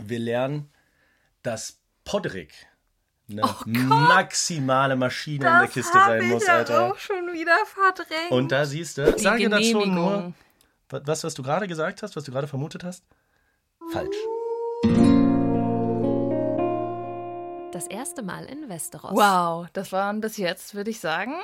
wir lernen, dass Podrick eine maximale Maschine in der Kiste hab sein ich muss, ja Alter. auch schon wieder verdrängt. Und da siehst du, sage dazu nur, was, was du gerade gesagt hast, was du gerade vermutet hast, falsch. Das erste Mal in Westeros. Wow, das waren bis jetzt, würde ich sagen.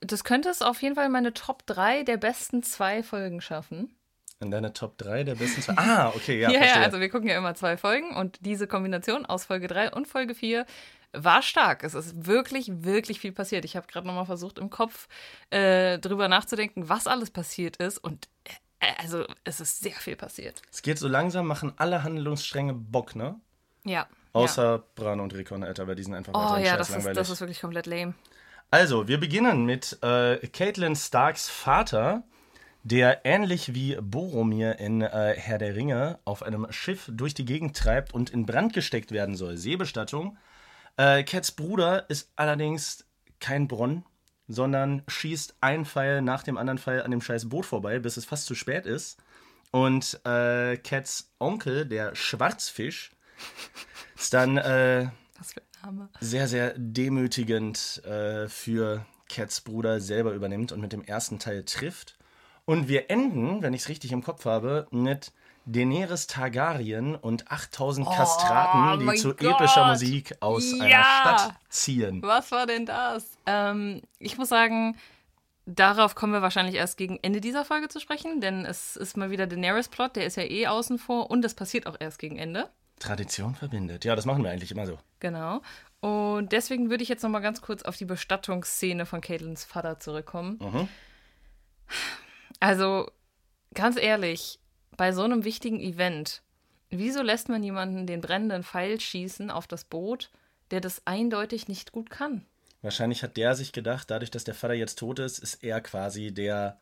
Das könnte es auf jeden Fall in meine Top 3 der besten zwei Folgen schaffen. In deiner Top 3 der besten zwei. Ah, okay, ja, Ja, ja, also wir gucken ja immer zwei Folgen und diese Kombination aus Folge 3 und Folge 4 war stark. Es ist wirklich, wirklich viel passiert. Ich habe gerade nochmal versucht, im Kopf äh, drüber nachzudenken, was alles passiert ist und äh, also es ist sehr viel passiert. es geht so langsam, machen alle Handlungsstränge Bock, ne? Ja. Außer Bran und Rickon, Alter, weil die sind einfach ja. Oh ja, das ist, das ist wirklich komplett lame. Also, wir beginnen mit äh, Caitlin Starks Vater, der ähnlich wie Boromir in äh, Herr der Ringe auf einem Schiff durch die Gegend treibt und in Brand gesteckt werden soll. Seebestattung. Äh, Cats Bruder ist allerdings kein Bronn, sondern schießt einen Pfeil nach dem anderen Pfeil an dem scheiß Boot vorbei, bis es fast zu spät ist. Und äh, Cats Onkel, der Schwarzfisch, ist dann äh, sehr, sehr demütigend äh, für Cats Bruder selber übernimmt und mit dem ersten Teil trifft. Und wir enden, wenn ich es richtig im Kopf habe, mit Daenerys Targaryen und 8000 Kastraten, die Oh zu Gott. epischer Musik aus Ja. einer Stadt ziehen. Was war denn das? Ähm, ich muss sagen, darauf kommen wir wahrscheinlich erst gegen Ende dieser Folge zu sprechen, denn es ist mal wieder Daenerys-Plot, der ist ja eh außen vor und das passiert auch erst gegen Ende. Tradition verbindet. Ja, das machen wir eigentlich immer so. Genau. Und deswegen würde ich jetzt noch mal ganz kurz auf die Bestattungsszene von Caitlins Vater zurückkommen. Mhm. Also, ganz ehrlich, bei so einem wichtigen Event, wieso lässt man jemanden den brennenden Pfeil schießen auf das Boot, der das eindeutig nicht gut kann? Wahrscheinlich hat der sich gedacht, dadurch, dass der Vater jetzt tot ist, ist er quasi der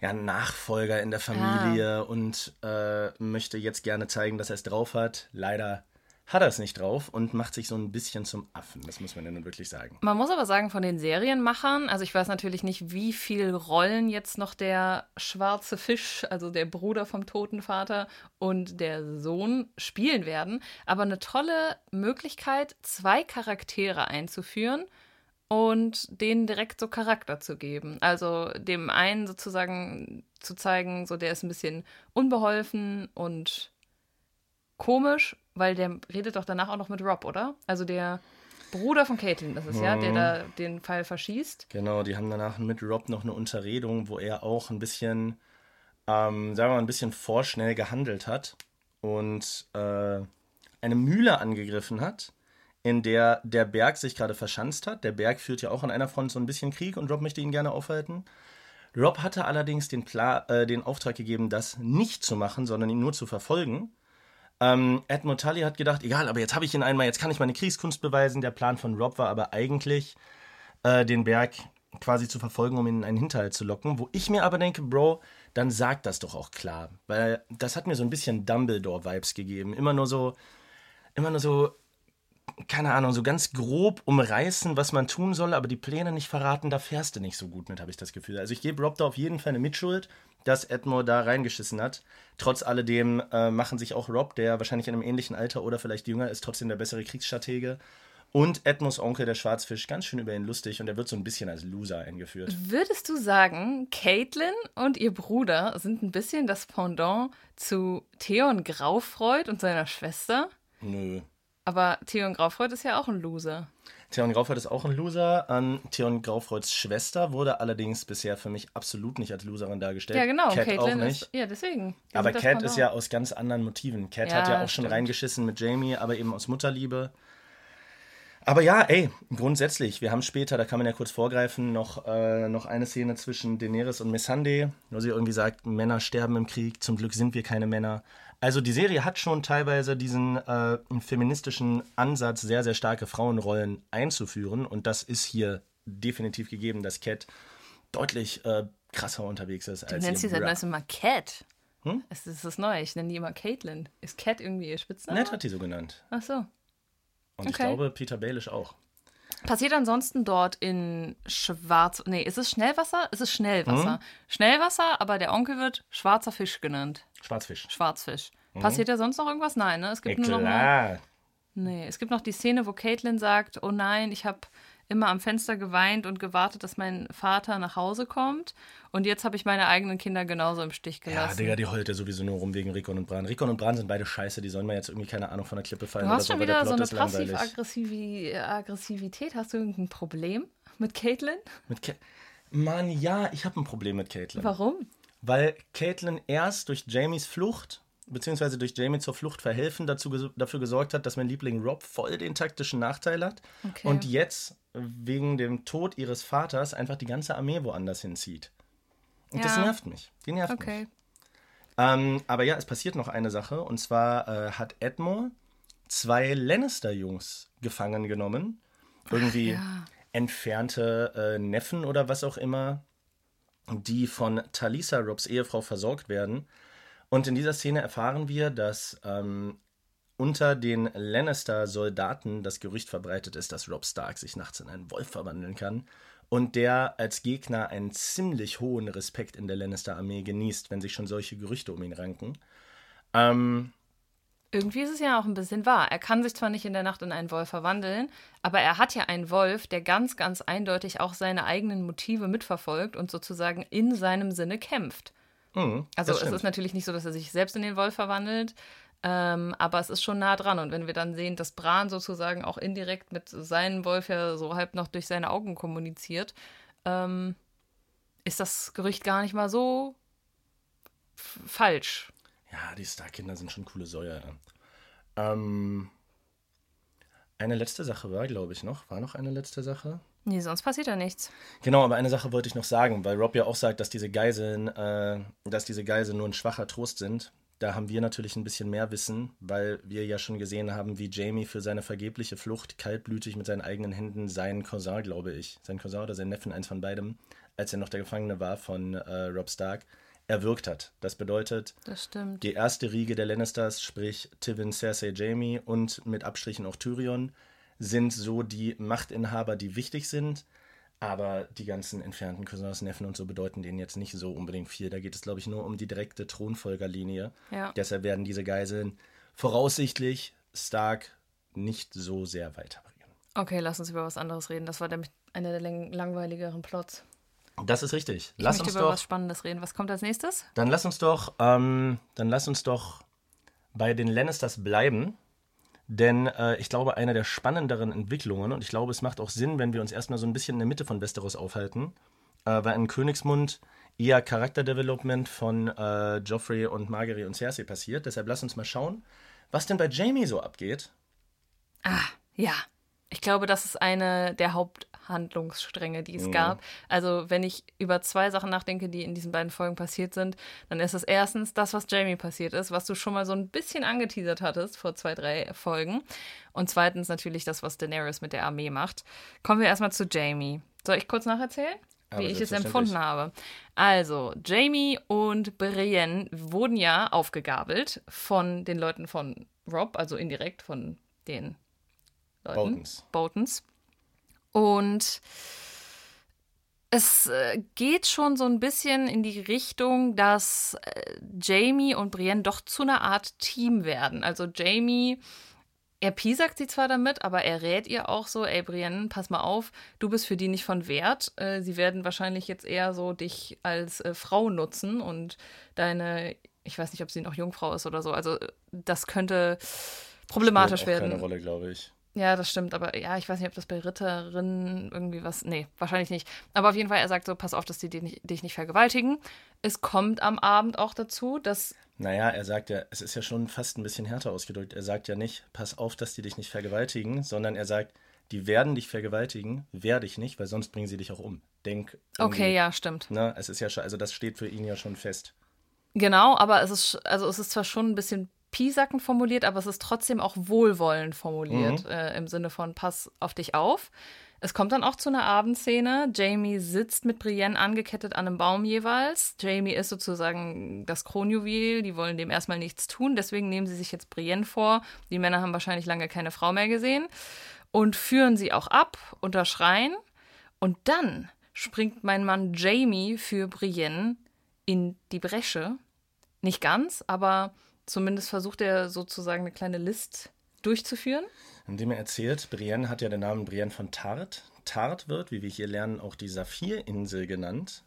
ja, Nachfolger in der Familie und äh, möchte jetzt gerne zeigen, dass er es drauf hat. Leider hat er es nicht drauf und macht sich so ein bisschen zum Affen. Das muss man ja nun wirklich sagen. Man muss aber sagen, von den Serienmachern, also ich weiß natürlich nicht, wie viel Rollen jetzt noch der schwarze Fisch, also der Bruder vom toten Vater und der Sohn spielen werden, aber eine tolle Möglichkeit, zwei Charaktere einzuführen und denen direkt so Charakter zu geben. Also dem einen sozusagen zu zeigen, so der ist ein bisschen unbeholfen und komisch, weil der redet doch danach auch noch mit Rob, oder? Also der Bruder von Caitlin ist es ja, der da den Pfeil verschießt. Genau, die haben danach mit Rob noch eine Unterredung, wo er auch ein bisschen, ähm, sagen wir mal, ein bisschen vorschnell gehandelt hat und äh, eine Mühle angegriffen hat, in der der Berg sich gerade verschanzt hat. Der Berg führt ja auch an einer Front so ein bisschen Krieg und Rob möchte ihn gerne aufhalten. Rob hatte allerdings den, Pla äh, den Auftrag gegeben, das nicht zu machen, sondern ihn nur zu verfolgen. Ähm, Edmund Tully hat gedacht, egal, aber jetzt habe ich ihn einmal, jetzt kann ich meine Kriegskunst beweisen. Der Plan von Rob war aber eigentlich, äh, den Berg quasi zu verfolgen, um ihn in einen Hinterhalt zu locken. Wo ich mir aber denke, Bro, dann sag das doch auch klar. Weil das hat mir so ein bisschen Dumbledore-Vibes gegeben. Immer nur so, immer nur so, keine Ahnung, so ganz grob umreißen, was man tun soll, aber die Pläne nicht verraten, da fährst du nicht so gut mit, habe ich das Gefühl. Also ich gebe Rob da auf jeden Fall eine Mitschuld, dass Edmure da reingeschissen hat. Trotz alledem äh, machen sich auch Rob, der wahrscheinlich in einem ähnlichen Alter oder vielleicht jünger ist, trotzdem der bessere Kriegsstratege. Und Edmos Onkel, der Schwarzfisch, ganz schön über ihn lustig und er wird so ein bisschen als Loser eingeführt. Würdest du sagen, Caitlin und ihr Bruder sind ein bisschen das Pendant zu Theon Graufreud und seiner Schwester? Nö. Aber Theon Graufreud ist ja auch ein Loser. Theon Graufreud ist auch ein Loser. Ähm, Theon Graufreuds Schwester wurde allerdings bisher für mich absolut nicht als Loserin dargestellt. Ja, genau. Cat auch nicht. ist. Ja, deswegen. Wir Aber Cat ist ja aus ganz anderen Motiven. Cat Ja, hat ja auch schon stimmt. reingeschissen mit Jamie, aber eben aus Mutterliebe. Aber ja, ey, grundsätzlich, wir haben später, da kann man ja kurz vorgreifen, noch, äh, noch eine Szene zwischen Daenerys und Missandei, wo sie irgendwie sagt, Männer sterben im Krieg, zum Glück sind wir keine Männer. Also die Serie hat schon teilweise diesen äh, feministischen Ansatz, sehr, sehr starke Frauenrollen einzuführen und das ist hier definitiv gegeben, dass Cat deutlich äh, krasser unterwegs ist Du als nennst sie seit neuestem immer Cat. Hm? Es ist das Neue. Ich nenne die immer Caitlin. Ist Cat irgendwie ihr Spitzname? Ned hat die so genannt. Ach so. Und ich Okay. glaube, Peter Baelish auch. Passiert ansonsten dort in Schwarz. Nee, ist es Schnellwasser? Ist es Mhm. Schnellwasser? Schnellwasser, aber der Onkel wird schwarzer Fisch genannt. Schwarzfisch. Schwarzfisch. Passiert ja sonst noch irgendwas? Nein, ne? Es gibt Ja, nur noch klar. Nee, es gibt noch die Szene, wo Caitlin sagt, oh nein, ich habe immer am Fenster geweint und gewartet, dass mein Vater nach Hause kommt. Und jetzt habe ich meine eigenen Kinder genauso im Stich Ja, gelassen. Digga, die heult ja sowieso nur rum wegen Rickon und Bran. Rickon und Bran sind beide scheiße, die sollen mir jetzt irgendwie keine Ahnung von der Klippe fallen du hast schon der wieder so eine. Passiv-Aggressivität. Hast du irgendein Problem mit Caitlin? Mit Ca Mann, ja, ich habe ein Problem mit Caitlyn. Warum? Weil Caitlyn erst durch Jamies Flucht, beziehungsweise durch Jamie zur Flucht verhelfen, dazu, dafür gesorgt hat, dass mein Liebling Rob voll den taktischen Nachteil hat. Okay. Und jetzt wegen dem Tod ihres Vaters einfach die ganze Armee woanders hinzieht. Und das Ja. nervt mich. Die nervt mich. Okay. Ähm, aber ja, es passiert noch eine Sache. Und zwar äh, hat Edmure zwei Lannister-Jungs gefangen genommen. Irgendwie ja. entfernte äh, Neffen oder was auch immer, die von Talisa, Robs Ehefrau, versorgt werden. Und in dieser Szene erfahren wir, dass ähm, unter den Lannister-Soldaten das Gerücht verbreitet ist, dass Rob Stark sich nachts in einen Wolf verwandeln kann. Und der als Gegner einen ziemlich hohen Respekt in der Lannister-Armee genießt, wenn sich schon solche Gerüchte um ihn ranken. Ähm, Irgendwie ist es ja auch ein bisschen wahr. Er kann sich zwar nicht in der Nacht in einen Wolf verwandeln, aber er hat ja einen Wolf, der ganz, ganz eindeutig auch seine eigenen Motive mitverfolgt und sozusagen in seinem Sinne kämpft. Mh, Also es ist natürlich nicht so, dass er sich selbst in den Wolf verwandelt, ähm, aber es ist schon nah dran. Und wenn wir dann sehen, dass Bran sozusagen auch indirekt mit seinem Wolf ja so halb noch durch seine Augen kommuniziert, ähm, ist das Gerücht gar nicht mal so falsch. Ja, die Starkinder sind schon coole Säue. ja. Ähm, eine letzte Sache war, glaube ich, noch. War noch eine letzte Sache? Nee, sonst passiert ja nichts. Genau, aber eine Sache wollte ich noch sagen, weil Rob ja auch sagt, dass diese Geiseln, äh, dass diese Geiseln nur ein schwacher Trost sind. Da haben wir natürlich ein bisschen mehr Wissen, weil wir ja schon gesehen haben, wie Jamie für seine vergebliche Flucht kaltblütig mit seinen eigenen Händen seinen Cousin, glaube ich, sein Cousin oder sein Neffen, eins von beidem, als er noch der Gefangene war von äh, Rob Stark, erwürgt hat. Das bedeutet, Das die erste Riege der Lannisters, sprich Tywin, Cersei, Jamie und mit Abstrichen auch Tyrion, sind so die Machtinhaber, die wichtig sind. Aber die ganzen entfernten Cousins, Neffen und so bedeuten denen jetzt nicht so unbedingt viel. Da geht es, glaube ich, nur um die direkte Thronfolgerlinie. Ja. Deshalb werden diese Geiseln voraussichtlich Stark nicht so sehr weiterbringen. Okay, lass uns über was anderes reden. Das war nämlich einer der lang langweiligeren Plots. Das ist richtig. Ich Lass möchte uns über doch was Spannendes reden. Was kommt als nächstes? Dann lass uns doch, ähm, dann lass uns doch bei den Lannisters bleiben. Denn äh, ich glaube, eine der spannenderen Entwicklungen, und ich glaube, es macht auch Sinn, wenn wir uns erstmal so ein bisschen in der Mitte von Westeros aufhalten, äh, weil in Königsmund eher Charakterdevelopment von äh, Joffrey und Margaery und Cersei passiert. Deshalb lass uns mal schauen, was denn bei Jamie so abgeht. Ah, ja. Ich glaube, das ist eine der Haupthandlungsstränge, die es Mhm. gab. Also, wenn ich über zwei Sachen nachdenke, die in diesen beiden Folgen passiert sind, dann ist es erstens das, was Jamie passiert ist, was du schon mal so ein bisschen angeteasert hattest vor zwei, drei Folgen. Und zweitens natürlich das, was Daenerys mit der Armee macht. Kommen wir erstmal zu Jamie. Soll ich kurz nacherzählen? Aber Wie ich es empfunden habe. Also, Jamie und Brienne wurden ja aufgegabelt von den Leuten von Rob, also indirekt von den Leuten. Boltons. Boltons. Und es äh, geht schon so ein bisschen in die Richtung, dass äh, Jamie und Brienne doch zu einer Art Team werden. Also Jamie, er piesackt sie zwar damit, aber er rät ihr auch so, ey Brienne, pass mal auf, du bist für die nicht von Wert. Äh, sie werden wahrscheinlich jetzt eher so dich als Frau nutzen und deine, ich weiß nicht, ob sie noch Jungfrau ist oder so. Also das könnte problematisch auch werden. Keine Rolle, glaube ich. Ja, das stimmt, aber ja, ich weiß nicht, ob das bei Ritterinnen irgendwie was. Nee, wahrscheinlich nicht. Aber auf jeden Fall, er sagt so: Pass auf, dass die dich nicht, dich nicht vergewaltigen. Es kommt am Abend auch dazu, dass. Naja, er sagt ja, es ist ja schon fast ein bisschen härter ausgedrückt. Er sagt ja nicht, pass auf, dass die dich nicht vergewaltigen, sondern er sagt, die werden dich vergewaltigen, werde ich nicht, weil sonst bringen sie dich auch um. Denk. Okay, ja, stimmt. Ne, es ist ja schon, also das steht für ihn ja schon fest. Genau, aber es ist, also es ist zwar schon ein bisschen piesackend formuliert, aber es ist trotzdem auch wohlwollend formuliert, äh, im Sinne von Pass auf dich auf. Es kommt dann auch zu einer Abendszene. Jamie sitzt mit Brienne angekettet an einem Baum jeweils. Jamie ist sozusagen das Kronjuwel. Die wollen dem erstmal nichts tun. Deswegen nehmen sie sich jetzt Brienne vor. Die Männer haben wahrscheinlich lange keine Frau mehr gesehen. Und führen sie auch ab unter Schreien. Und dann springt mein Mann Jamie für Brienne in die Bresche. Nicht ganz, aber zumindest versucht er sozusagen eine kleine List durchzuführen. Indem er erzählt, Brienne hat ja den Namen Brienne von Tart. Tart wird, wie wir hier lernen, auch die Saphirinsel genannt.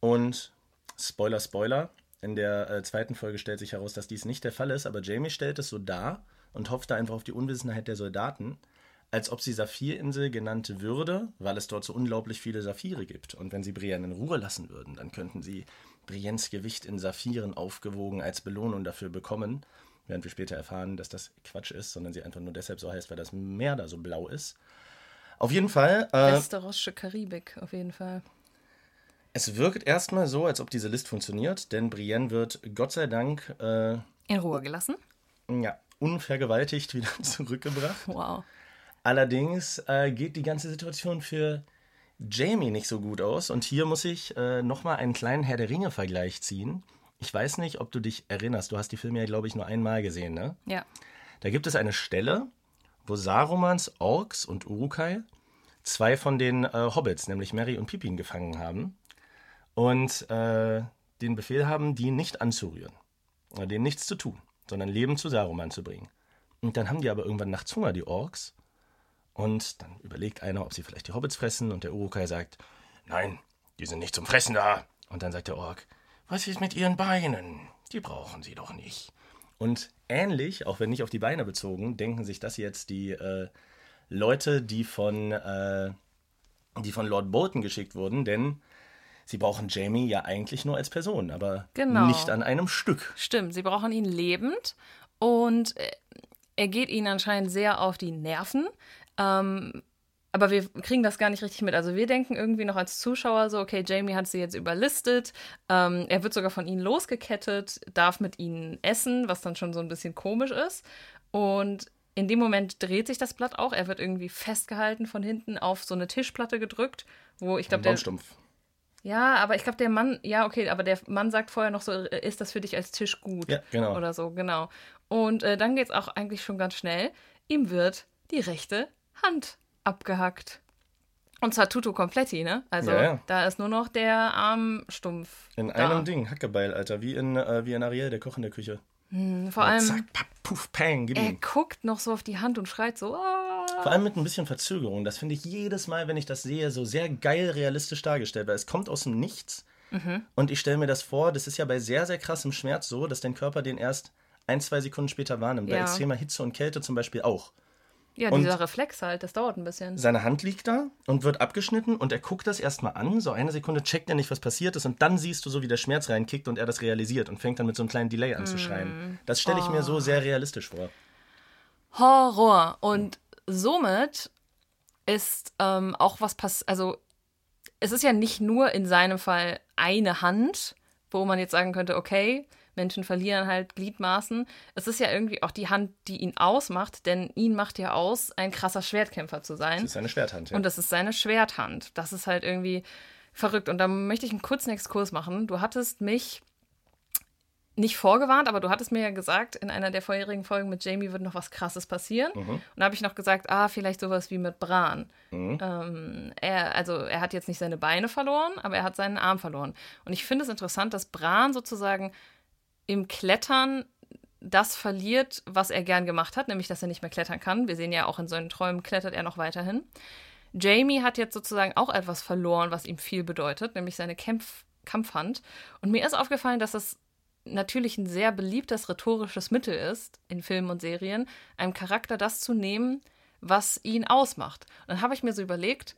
Und Spoiler, Spoiler, in der äh, zweiten Folge stellt sich heraus, dass dies nicht der Fall ist, aber Jamie stellt es so dar und hofft da einfach auf die Unwissenheit der Soldaten, als ob sie Saphirinsel genannt würde, weil es dort so unglaublich viele Saphire gibt. Und wenn sie Brienne in Ruhe lassen würden, dann könnten sie Briennes Gewicht in Saphiren aufgewogen als Belohnung dafür bekommen. Während wir später erfahren, dass das Quatsch ist, sondern sie einfach nur deshalb so heißt, weil das Meer da so blau ist. Auf jeden Fall. Äh, Westerossische Karibik, auf jeden Fall. Es wirkt erstmal so, als ob diese List funktioniert, denn Brienne wird Gott sei Dank äh, in Ruhe gelassen. Ja, unvergewaltigt wieder zurückgebracht. Wow. Allerdings äh, geht die ganze Situation für Jamie nicht so gut aus. Und hier muss ich äh, nochmal einen kleinen Herr der Ringe-Vergleich ziehen. Ich weiß nicht, ob du dich erinnerst. Du hast die Filme ja, glaube ich, nur einmal gesehen, ne? Ja. Da gibt es eine Stelle, wo Sarumans Orks und Urukai zwei von den äh, Hobbits, nämlich Mary und Pippin, gefangen haben und äh, den Befehl haben, die nicht anzurühren, oder denen nichts zu tun, sondern Leben zu Saruman zu bringen. Und dann haben die aber irgendwann nachts Hunger, die Orks, und dann überlegt einer, ob sie vielleicht die Hobbits fressen, und der Urukai sagt, nein, die sind nicht zum Fressen da. Und dann sagt der Ork, was ist mit ihren Beinen? Die brauchen sie doch nicht. Und ähnlich, auch wenn nicht auf die Beine bezogen, denken sich das jetzt die äh, Leute, die von, äh, die von Lord Bolton geschickt wurden, denn sie brauchen Jamie ja eigentlich nur als Person, aber genau. nicht an einem Stück. Stimmt, sie brauchen ihn lebend und äh, er geht ihnen anscheinend sehr auf die Nerven. Ähm, aber wir kriegen das gar nicht richtig mit. Also wir denken irgendwie noch als Zuschauer so, okay, Jamie hat sie jetzt überlistet. Ähm, er wird sogar von ihnen losgekettet, darf mit ihnen essen, was dann schon so ein bisschen komisch ist. Und in dem Moment dreht sich das Blatt auch. Er wird irgendwie festgehalten von hinten auf so eine Tischplatte gedrückt, wo ich glaube, der. Ja, aber ich glaube, der Mann, ja, okay, aber der Mann sagt vorher noch so, äh, ist das für dich als Tisch gut? Ja, genau. Oder so, genau. Und äh, dann geht es auch eigentlich schon ganz schnell. Ihm wird die rechte Hand abgehackt. Und zwar Tutu Kompletti, ne? Also ja, ja. da ist nur noch der Arm stumpf. In da. einem Ding, Hackebeil, Alter, wie in, äh, wie in Ariel, der Koch in der Küche. Hm, vor allem. Zack, papp, puff, pang, er ihm. guckt noch so auf die Hand und schreit so. Ah. Vor allem mit ein bisschen Verzögerung. Das finde ich jedes Mal, wenn ich das sehe, so sehr geil realistisch dargestellt, weil es kommt aus dem Nichts. Mhm. Und ich stelle mir das vor, das ist ja bei sehr, sehr krassem Schmerz so, dass dein Körper den erst ein, zwei Sekunden später wahrnimmt. Bei extremer Hitze und Kälte zum Beispiel auch. Ja, und dieser Reflex halt, das dauert ein bisschen. Seine Hand liegt da und wird abgeschnitten und er guckt das erstmal an, so eine Sekunde checkt er nicht, was passiert ist und dann siehst du so, wie der Schmerz reinkickt und er das realisiert und fängt dann mit so einem kleinen Delay an zu schreien. Mm. Das stelle ich oh. mir so sehr realistisch vor. Horror. Und somit ist ähm, auch was passiert, also es ist ja nicht nur in seinem Fall eine Hand, wo man jetzt sagen könnte, okay, Menschen verlieren halt Gliedmaßen. Es ist ja irgendwie auch die Hand, die ihn ausmacht, denn ihn macht ja aus, ein krasser Schwertkämpfer zu sein. Das ist seine Schwerthand, ja. Und das ist seine Schwerthand. Das ist halt irgendwie verrückt. Und da möchte ich einen kurzen Exkurs machen. Du hattest mich nicht vorgewarnt, aber du hattest mir ja gesagt, in einer der vorherigen Folgen mit Jamie wird noch was Krasses passieren. Mhm. Und da habe ich noch gesagt, ah, vielleicht sowas wie mit Bran. Mhm. Ähm, er, also er hat jetzt nicht seine Beine verloren, aber er hat seinen Arm verloren. Und ich finde es interessant, dass Bran sozusagen im Klettern das verliert, was er gern gemacht hat, nämlich dass er nicht mehr klettern kann. Wir sehen ja auch in seinen Träumen klettert er noch weiterhin. Jamie hat jetzt sozusagen auch etwas verloren, was ihm viel bedeutet, nämlich seine Kämpf Kampfhand. Und mir ist aufgefallen, dass das natürlich ein sehr beliebtes rhetorisches Mittel ist, in Filmen und Serien, einem Charakter das zu nehmen, was ihn ausmacht. Und dann habe ich mir so überlegt,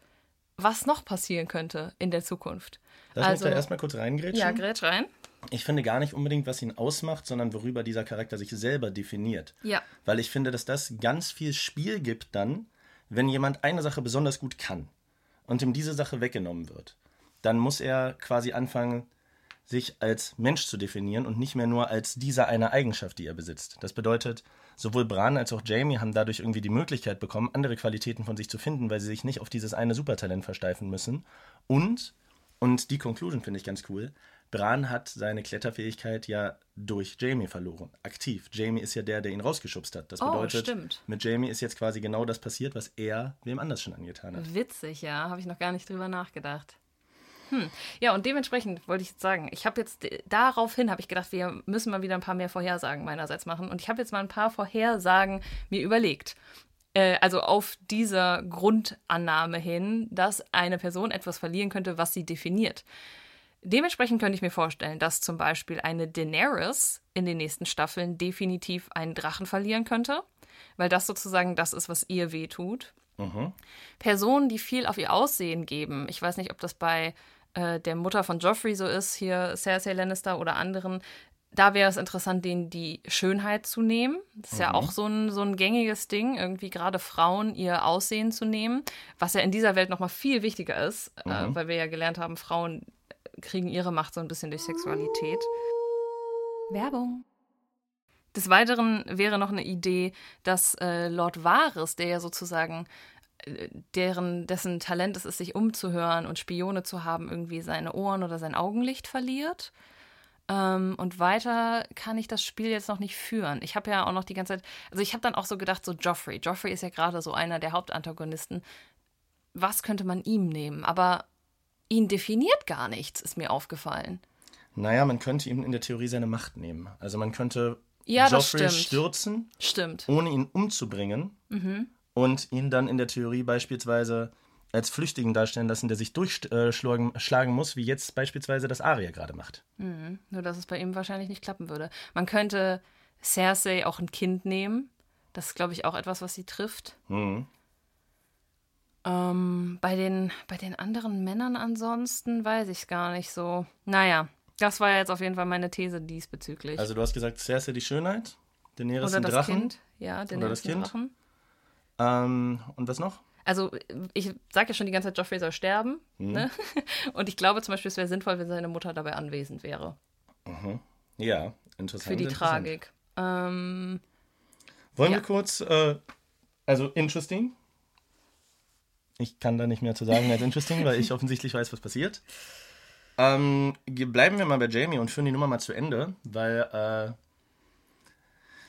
was noch passieren könnte in der Zukunft. Lass also, mich da erstmal kurz reingrätschen. Ja, grätsch rein ich finde gar nicht unbedingt, was ihn ausmacht, sondern worüber dieser Charakter sich selber definiert. Ja. Weil ich finde, dass das ganz viel Spiel gibt dann, wenn jemand eine Sache besonders gut kann und ihm diese Sache weggenommen wird. Dann muss er quasi anfangen, sich als Mensch zu definieren und nicht mehr nur als diese eine Eigenschaft, die er besitzt. Das bedeutet, sowohl Bran als auch Jamie haben dadurch irgendwie die Möglichkeit bekommen, andere Qualitäten von sich zu finden, weil sie sich nicht auf dieses eine Supertalent versteifen müssen. Und, und die Conclusion finde ich ganz cool, Bran hat seine Kletterfähigkeit ja durch Jamie verloren. Aktiv. Jamie ist ja der, der ihn rausgeschubst hat. Das oh, bedeutet, stimmt. mit Jamie ist jetzt quasi genau das passiert, was er wem anders schon angetan hat. Witzig, ja. Habe ich noch gar nicht drüber nachgedacht. Hm. Ja, und dementsprechend wollte ich jetzt sagen, ich habe jetzt daraufhin habe ich gedacht, wir müssen mal wieder ein paar mehr Vorhersagen meinerseits machen. Und ich habe jetzt mal ein paar Vorhersagen mir überlegt. Äh, also auf dieser Grundannahme hin, dass eine Person etwas verlieren könnte, was sie definiert. Dementsprechend könnte ich mir vorstellen, dass zum Beispiel eine Daenerys in den nächsten Staffeln definitiv einen Drachen verlieren könnte, weil das sozusagen das ist, was ihr weh tut. Mhm. Personen, die viel auf ihr Aussehen geben. Ich weiß nicht, ob das bei äh, der Mutter von Joffrey so ist, hier Cersei Lannister oder anderen. Da wäre es interessant, denen die Schönheit zu nehmen. Das ist mhm. ja auch so ein, so ein gängiges Ding, irgendwie gerade Frauen ihr Aussehen zu nehmen, was ja in dieser Welt nochmal viel wichtiger ist, äh, mhm. äh, weil wir ja gelernt haben, Frauen kriegen ihre Macht so ein bisschen durch Sexualität. Werbung. Des Weiteren wäre noch eine Idee, dass äh, Lord Varys, der ja sozusagen äh, deren, dessen Talent es ist, sich umzuhören und Spione zu haben, irgendwie seine Ohren oder sein Augenlicht verliert. Ähm, und weiter kann ich das Spiel jetzt noch nicht führen. Ich habe ja auch noch die ganze Zeit, also ich habe dann auch so gedacht, so Joffrey. Joffrey ist ja gerade so einer der Hauptantagonisten. Was könnte man ihm nehmen? Aber ihn definiert gar nichts, ist mir aufgefallen. Naja, man könnte ihm in der Theorie seine Macht nehmen. Also man könnte ja, Joffrey stürzen, stimmt. ohne ihn umzubringen mhm. und ihn dann in der Theorie beispielsweise als Flüchtigen darstellen lassen, der sich durchschlagen äh, muss, wie jetzt beispielsweise das Arya gerade macht. Mhm. Nur, dass es bei ihm wahrscheinlich nicht klappen würde. Man könnte Cersei auch ein Kind nehmen. Das ist, glaube ich, auch etwas, was sie trifft. Mhm. Ähm, bei, den, bei den anderen Männern ansonsten weiß ich es gar nicht so. Naja, das war ja jetzt auf jeden Fall meine These diesbezüglich. Also du hast gesagt, Cersei die Schönheit, Daenerys Oder ein Drachen. Das kind. Ja, Daenerys Oder das Kind. Drachen. Ähm, und was noch? Also ich sage ja schon die ganze Zeit, Joffrey soll sterben. Mhm. Ne? Und ich glaube zum Beispiel, es wäre sinnvoll, wenn seine Mutter dabei anwesend wäre. Mhm. Ja, interessant. Für die Tragik. Ähm, Wollen ja. wir kurz, äh, also interesting, ich kann da nicht mehr zu sagen als interesting, weil ich offensichtlich weiß, was passiert. Ähm, bleiben wir mal bei Jamie und führen die Nummer mal zu Ende, weil äh,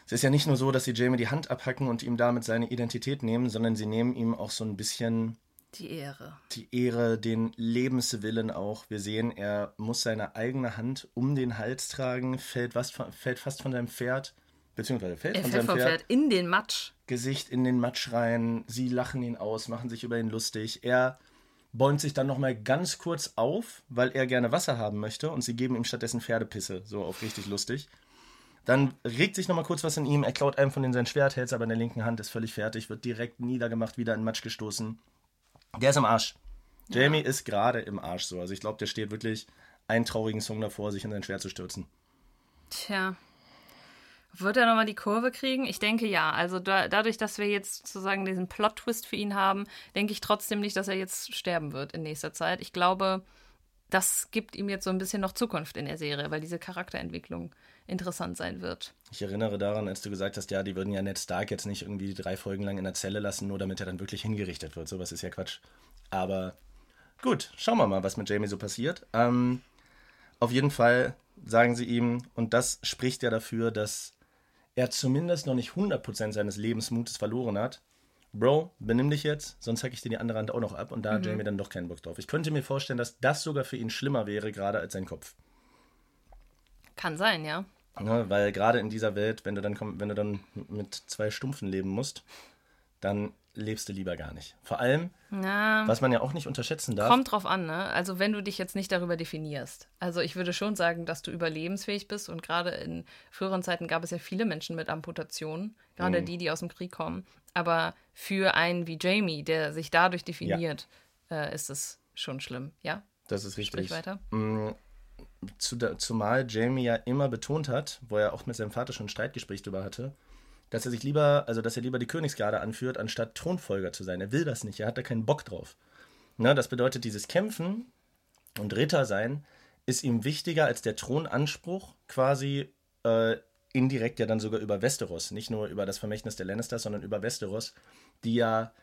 es ist ja nicht nur so, dass sie Jamie die Hand abhacken und ihm damit seine Identität nehmen, sondern sie nehmen ihm auch so ein bisschen die Ehre. Die Ehre, den Lebenswillen auch. Wir sehen, er muss seine eigene Hand um den Hals tragen, fällt, was, fällt fast von seinem Pferd beziehungsweise fällt er von fällt seinem Pferd, Pferd in den Matsch. Gesicht in den Matsch rein. Sie lachen ihn aus, machen sich über ihn lustig. Er bäumt sich dann nochmal ganz kurz auf, weil er gerne Wasser haben möchte und sie geben ihm stattdessen Pferdepisse, so auf richtig lustig. Dann regt sich nochmal kurz was in ihm, er klaut einem von denen sein Schwert, hält es aber in der linken Hand, ist völlig fertig, wird direkt niedergemacht, wieder in Matsch gestoßen. Der ist im Arsch. Ja. Jamie ist gerade im Arsch so. Also ich glaube, der steht wirklich einen traurigen Song davor, sich in sein Schwert zu stürzen. Tja, wird er nochmal die Kurve kriegen? Ich denke ja. Also da, dadurch, dass wir jetzt sozusagen diesen Plot-Twist für ihn haben, denke ich trotzdem nicht, dass er jetzt sterben wird in nächster Zeit. Ich glaube, das gibt ihm jetzt so ein bisschen noch Zukunft in der Serie, weil diese Charakterentwicklung interessant sein wird. Ich erinnere daran, als du gesagt hast, ja, die würden ja Ned Stark jetzt nicht irgendwie drei Folgen lang in der Zelle lassen, nur damit er dann wirklich hingerichtet wird. Sowas ist ja Quatsch. Aber gut, schauen wir mal, was mit Jamie so passiert. Ähm, auf jeden Fall sagen sie ihm, und das spricht ja dafür, dass er zumindest noch nicht 100% seines Lebensmutes verloren hat, Bro, benimm dich jetzt, sonst hack ich dir die andere Hand auch noch ab und da mhm. hat Jamie dann doch keinen Bock drauf. Ich könnte mir vorstellen, dass das sogar für ihn schlimmer wäre, gerade als sein Kopf. Kann sein, ja. Ja weil gerade in dieser Welt, wenn du dann wenn du dann mit zwei Stumpfen leben musst, dann lebst du lieber gar nicht. Vor allem, Na, was man ja auch nicht unterschätzen darf. Kommt drauf an, ne? Also wenn du dich jetzt nicht darüber definierst. Also ich würde schon sagen, dass du überlebensfähig bist und gerade in früheren Zeiten gab es ja viele Menschen mit Amputationen, gerade mhm. die, die aus dem Krieg kommen. Aber für einen wie Jamie, der sich dadurch definiert, ja. äh, ist es schon schlimm, ja? Das ist richtig. Sprich weiter. Mhm. zumal Jamie ja immer betont hat, wo er auch mit seinem Vater schon ein Streitgespräch darüber hatte, dass er sich lieber, also dass er lieber die Königsgarde anführt, anstatt Thronfolger zu sein. Er will das nicht, er hat da keinen Bock drauf. Na, das bedeutet, dieses Kämpfen und Ritter sein ist ihm wichtiger als der Thronanspruch quasi äh, indirekt ja dann sogar über Westeros, nicht nur über das Vermächtnis der Lannisters, sondern über Westeros, die ja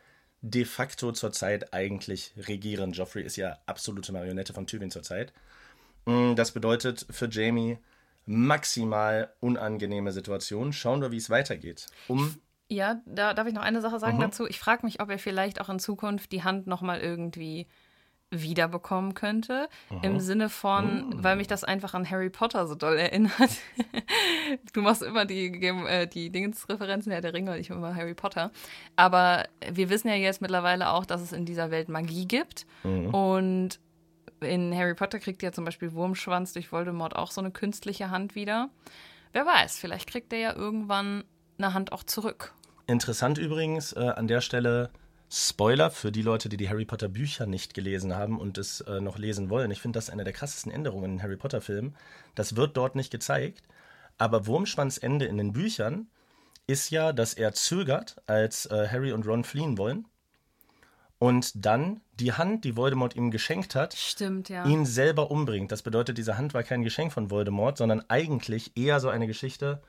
de facto zurzeit eigentlich regieren. Joffrey ist ja absolute Marionette von Tywin zurzeit. Mm, das bedeutet für Jamie, maximal unangenehme Situation. Schauen wir, wie es weitergeht. Um ja, da darf ich noch eine Sache sagen mhm. dazu. Ich frage mich, ob er vielleicht auch in Zukunft die Hand nochmal irgendwie wiederbekommen könnte. Im Sinne von, weil mich das einfach an Harry Potter so doll erinnert. du machst immer die, äh, die Dingensreferenzen, ja, der Ringe und ich immer Harry Potter. Aber wir wissen ja jetzt mittlerweile auch, dass es in dieser Welt Magie gibt. Und in Harry Potter kriegt ja zum Beispiel Wurmschwanz durch Voldemort auch so eine künstliche Hand wieder. Wer weiß, vielleicht kriegt er ja irgendwann eine Hand auch zurück. Interessant übrigens äh, an der Stelle Spoiler für die Leute, die die Harry Potter Bücher nicht gelesen haben und es äh, noch lesen wollen. Ich finde das eine der krassesten Änderungen in den Harry Potter Filmen. Das wird dort nicht gezeigt, aber Wurmschwanz Ende in den Büchern ist ja, dass er zögert, als äh, Harry und Ron fliehen wollen und dann die Hand, die Voldemort ihm geschenkt hat, Stimmt, ja. ihn selber umbringt. Das bedeutet, diese Hand war kein Geschenk von Voldemort, sondern eigentlich eher so eine Geschichte,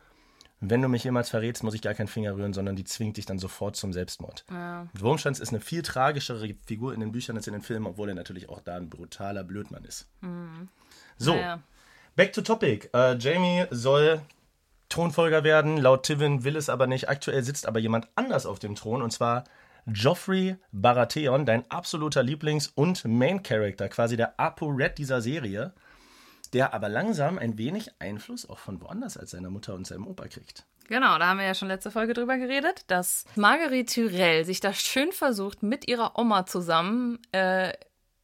wenn du mich jemals verrätst, muss ich gar keinen Finger rühren, sondern die zwingt dich dann sofort zum Selbstmord. Ja. Wurmschwanz ist eine viel tragischere Figur in den Büchern als in den Filmen, obwohl er natürlich auch da ein brutaler Blödmann ist. So, Naja. back to topic. Äh, Jamie soll Thronfolger werden, laut Tivin will es aber nicht. Aktuell sitzt aber jemand anders auf dem Thron und zwar Joffrey Baratheon, dein absoluter Lieblings- und Main-Character, quasi der Apo-Red dieser Serie, der aber langsam ein wenig Einfluss auch von woanders als seiner Mutter und seinem Opa kriegt. Genau, da haben wir ja schon letzte Folge drüber geredet, dass Marguerite Tyrell sich da schön versucht, mit ihrer Oma zusammen äh,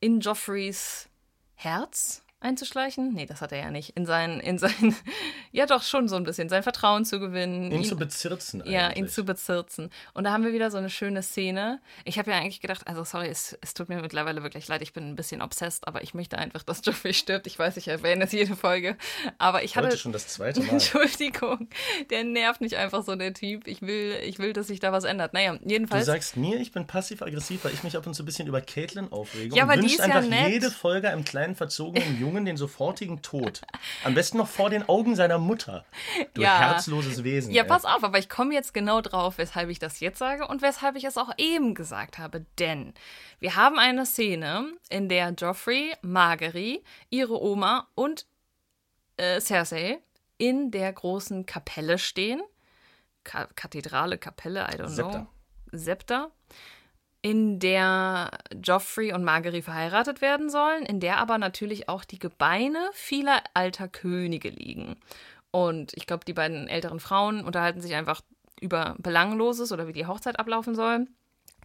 in Joffreys Herz einzuschleichen. Nee, das hat er ja nicht. In sein, in sein, ja doch schon so ein bisschen, sein Vertrauen zu gewinnen. Ihn zu bezirzen Ja, ihn eigentlich. zu bezirzen. Und da haben wir wieder so eine schöne Szene. Ich habe ja eigentlich gedacht, also sorry, es, es tut mir mittlerweile wirklich leid, ich bin ein bisschen obsessed, aber ich möchte einfach, dass Joffrey stirbt. Ich weiß, ich erwähne es jede Folge. Aber ich hatte. Heute schon das zweite Mal. Entschuldigung, der nervt mich einfach so, der Typ. Ich will, ich will, dass sich da was ändert. Naja, Du jedenfalls. sagst mir, ich bin passiv-aggressiv, weil ich mich ab und zu ein bisschen über Caitlin aufrege Ja, und aber die wünsche ist ja einfach nett. jede Folge einem kleinen verzogenen Jungen den sofortigen Tod. Am besten noch vor den Augen seiner Mutter. Du Ja. herzloses Wesen. Ja, ey. pass auf, aber ich komme jetzt genau drauf, weshalb ich das jetzt sage und weshalb ich es auch eben gesagt habe. Denn wir haben eine Szene, in der Joffrey, Margery, ihre Oma und äh, Cersei in der großen Kapelle stehen. Ka Kathedrale, Kapelle, I don't Septa. know. Septa. In der Joffrey und Margery verheiratet werden sollen, in der aber natürlich auch die Gebeine vieler alter Könige liegen. Und ich glaube, die beiden älteren Frauen unterhalten sich einfach über Belangloses oder wie die Hochzeit ablaufen soll.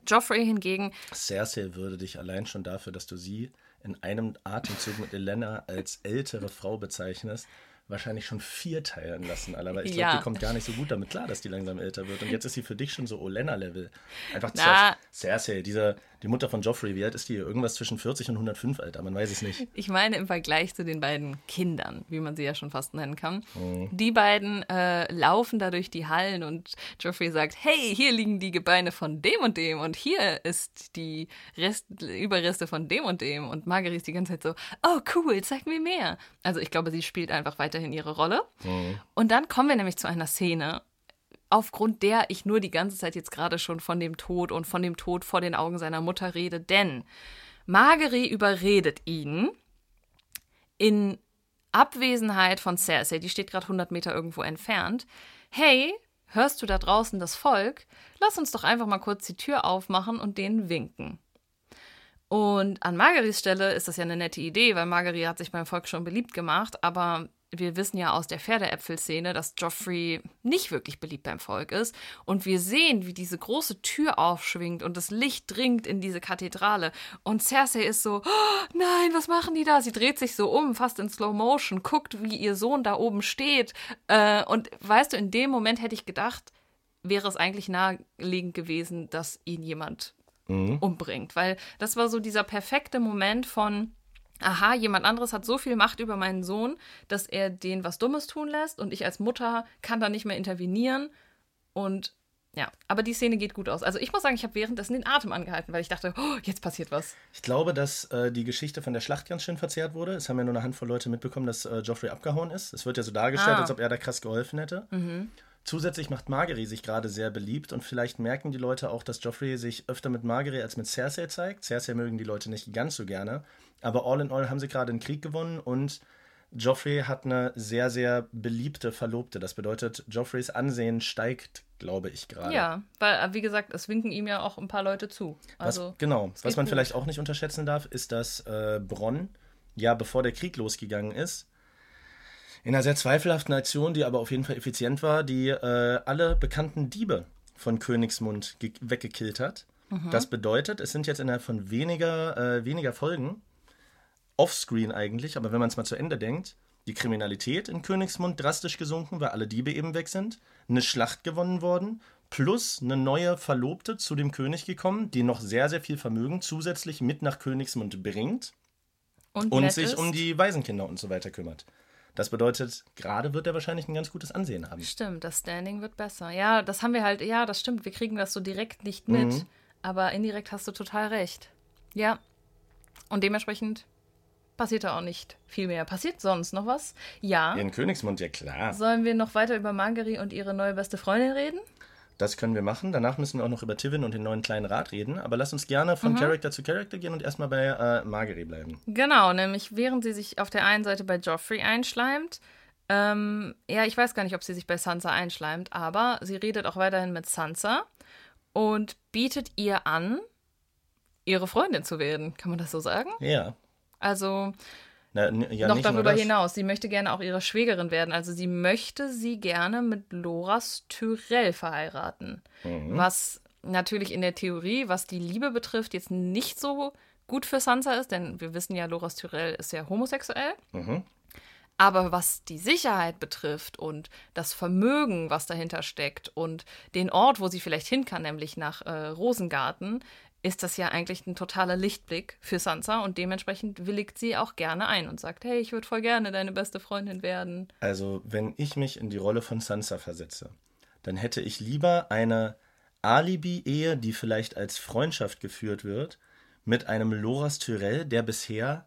Joffrey hingegen, Cersei würde dich allein schon dafür, dass du sie in einem Atemzug mit Elena als ältere Frau bezeichnest, wahrscheinlich schon vier teilen lassen, Alter. Weil ich glaube, Ja. die kommt gar nicht so gut damit klar, dass die langsam älter wird. Und jetzt ist sie für dich schon so Olenna-Level. Einfach Na. Cersei, diese, die Mutter von Joffrey, wie alt ist die? Irgendwas zwischen 40 und 105, Alter. Man weiß es nicht. ich meine im Vergleich zu den beiden Kindern, wie man sie ja schon fast nennen kann, Mhm. die beiden äh, laufen da durch die Hallen und Joffrey sagt, hey, hier liegen die Gebeine von dem und dem und hier ist die Rest Überreste von dem und dem. Und Marguerite ist die ganze Zeit so, oh cool, zeig mir mehr. Also ich glaube, sie spielt einfach weiterhin ihre Rolle. Und dann kommen wir nämlich zu einer Szene, aufgrund der ich nur die ganze Zeit jetzt gerade schon von dem Tod und von dem Tod vor den Augen seiner Mutter rede, denn Margery überredet ihn in Abwesenheit von Cersei, die steht gerade 100 Meter irgendwo entfernt, hey, hörst du da draußen das Volk? Lass uns doch einfach mal kurz die Tür aufmachen und denen winken. Und an Margerys Stelle ist das ja eine nette Idee, weil Margery hat sich beim Volk schon beliebt gemacht, aber wir wissen ja aus der Pferdeäpfelszene, dass Joffrey nicht wirklich beliebt beim Volk ist. Und wir sehen, wie diese große Tür aufschwingt und das Licht dringt in diese Kathedrale. Und Cersei ist so, oh, nein, was machen die da? Sie dreht sich so um, fast in Slow Motion, guckt, wie ihr Sohn da oben steht. Äh, und weißt du, in dem Moment hätte ich gedacht, wäre es eigentlich naheliegend gewesen, dass ihn jemand umbringt. Weil das war so dieser perfekte Moment von, aha, jemand anderes hat so viel Macht über meinen Sohn, dass er den was Dummes tun lässt und ich als Mutter kann da nicht mehr intervenieren. Und ja, aber die Szene geht gut aus. Also ich muss sagen, ich habe währenddessen den Atem angehalten, weil ich dachte, oh, jetzt passiert was. Ich glaube, dass äh, die Geschichte von der Schlacht ganz schön verzerrt wurde. Es haben ja nur eine Handvoll Leute mitbekommen, dass äh, Joffrey abgehauen ist. Es wird ja so dargestellt, Ah. als ob er da krass geholfen hätte. Zusätzlich macht Margery sich gerade sehr beliebt und vielleicht merken die Leute auch, dass Joffrey sich öfter mit Margery als mit Cersei zeigt. Cersei mögen die Leute nicht ganz so gerne, aber all in all haben sie gerade einen Krieg gewonnen und Joffrey hat eine sehr, sehr beliebte Verlobte. Das bedeutet, Joffreys Ansehen steigt, glaube ich, gerade. Ja, weil, äh, wie gesagt, es winken ihm ja auch ein paar Leute zu. Also, was, genau. Was man gut. vielleicht auch nicht unterschätzen darf, ist, dass äh, Bronn, ja, bevor der Krieg losgegangen ist, in einer sehr zweifelhaften Aktion, die aber auf jeden Fall effizient war, die äh, alle bekannten Diebe von Königsmund ge- weggekillt hat. Mhm. Das bedeutet, es sind jetzt innerhalb von weniger, äh, weniger Folgen, offscreen eigentlich, aber wenn man es mal zu Ende denkt, die Kriminalität in Königsmund drastisch gesunken, weil alle Diebe eben weg sind, eine Schlacht gewonnen worden, plus eine neue Verlobte zu dem König gekommen, die noch sehr, sehr viel Vermögen zusätzlich mit nach Königsmund bringt und, und sich ist. um die Waisenkinder und so weiter kümmert. Das bedeutet, gerade wird er wahrscheinlich ein ganz gutes Ansehen haben. Stimmt, das Standing wird besser. Ja, das haben wir halt, ja, das stimmt. Wir kriegen das so direkt nicht mit. Mhm. Aber indirekt hast du total recht. Ja. Und dementsprechend passiert da auch nicht viel mehr. Passiert sonst noch was? Ja. In Königsmund, ja klar. Sollen wir noch weiter über Margery und ihre neue beste Freundin reden? Das können wir machen. Danach müssen wir auch noch über Tivin und den neuen kleinen Rat reden. Aber lass uns gerne von Charakter zu Charakter gehen und erstmal bei äh, Margery bleiben. Genau, nämlich während sie sich auf der einen Seite bei Joffrey einschleimt, ähm, ja, ich weiß gar nicht, ob sie sich bei Sansa einschleimt, aber sie redet auch weiterhin mit Sansa und bietet ihr an, ihre Freundin zu werden. Kann man das so sagen? Ja. Also Na, ja noch darüber hinaus. Sie möchte gerne auch ihre Schwägerin werden. Also sie möchte sie gerne mit Loras Tyrell verheiraten. Mhm. Was natürlich in der Theorie, was die Liebe betrifft, jetzt nicht so gut für Sansa ist, denn wir wissen ja, Loras Tyrell ist ja homosexuell. Mhm. Aber was die Sicherheit betrifft und das Vermögen, was dahinter steckt und den Ort, wo sie vielleicht hin kann, nämlich nach äh, Rosengarten, ist das ja eigentlich ein totaler Lichtblick für Sansa und dementsprechend willigt sie auch gerne ein und sagt, hey, ich würde voll gerne deine beste Freundin werden. Also, wenn ich mich in die Rolle von Sansa versetze, dann hätte ich lieber eine Alibi-Ehe, die vielleicht als Freundschaft geführt wird, mit einem Loras Tyrell, der bisher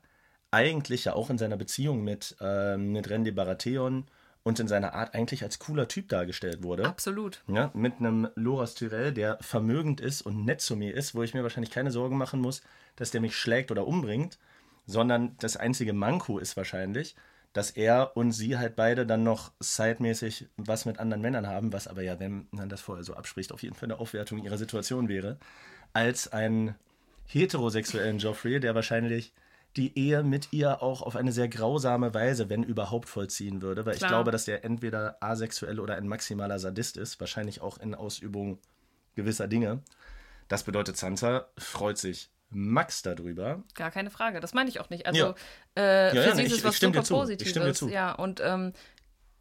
eigentlich ja auch in seiner Beziehung mit, ähm, mit Randy Baratheon und in seiner Art eigentlich als cooler Typ dargestellt wurde. Absolut. Ja, mit einem Loras Tyrell, der vermögend ist und nett zu mir ist, wo ich mir wahrscheinlich keine Sorgen machen muss, dass der mich schlägt oder umbringt, sondern das einzige Manko ist wahrscheinlich, dass er und sie halt beide dann noch sidemäßig was mit anderen Männern haben, was aber ja, wenn man das vorher so abspricht, auf jeden Fall eine Aufwertung ihrer Situation wäre, als einen heterosexuellen Joffrey, der wahrscheinlich die Ehe mit ihr auch auf eine sehr grausame Weise, wenn überhaupt, vollziehen würde, weil ich Klar. glaube, dass er entweder asexuell oder ein maximaler Sadist ist, wahrscheinlich auch in Ausübung gewisser Dinge. Das bedeutet, Sansa freut sich Max darüber. Gar keine Frage. Das meine ich auch nicht. Also Ja. äh, Ja, für ja, sie ich- ist es ich was super. Ich Positives. Ja, und ähm,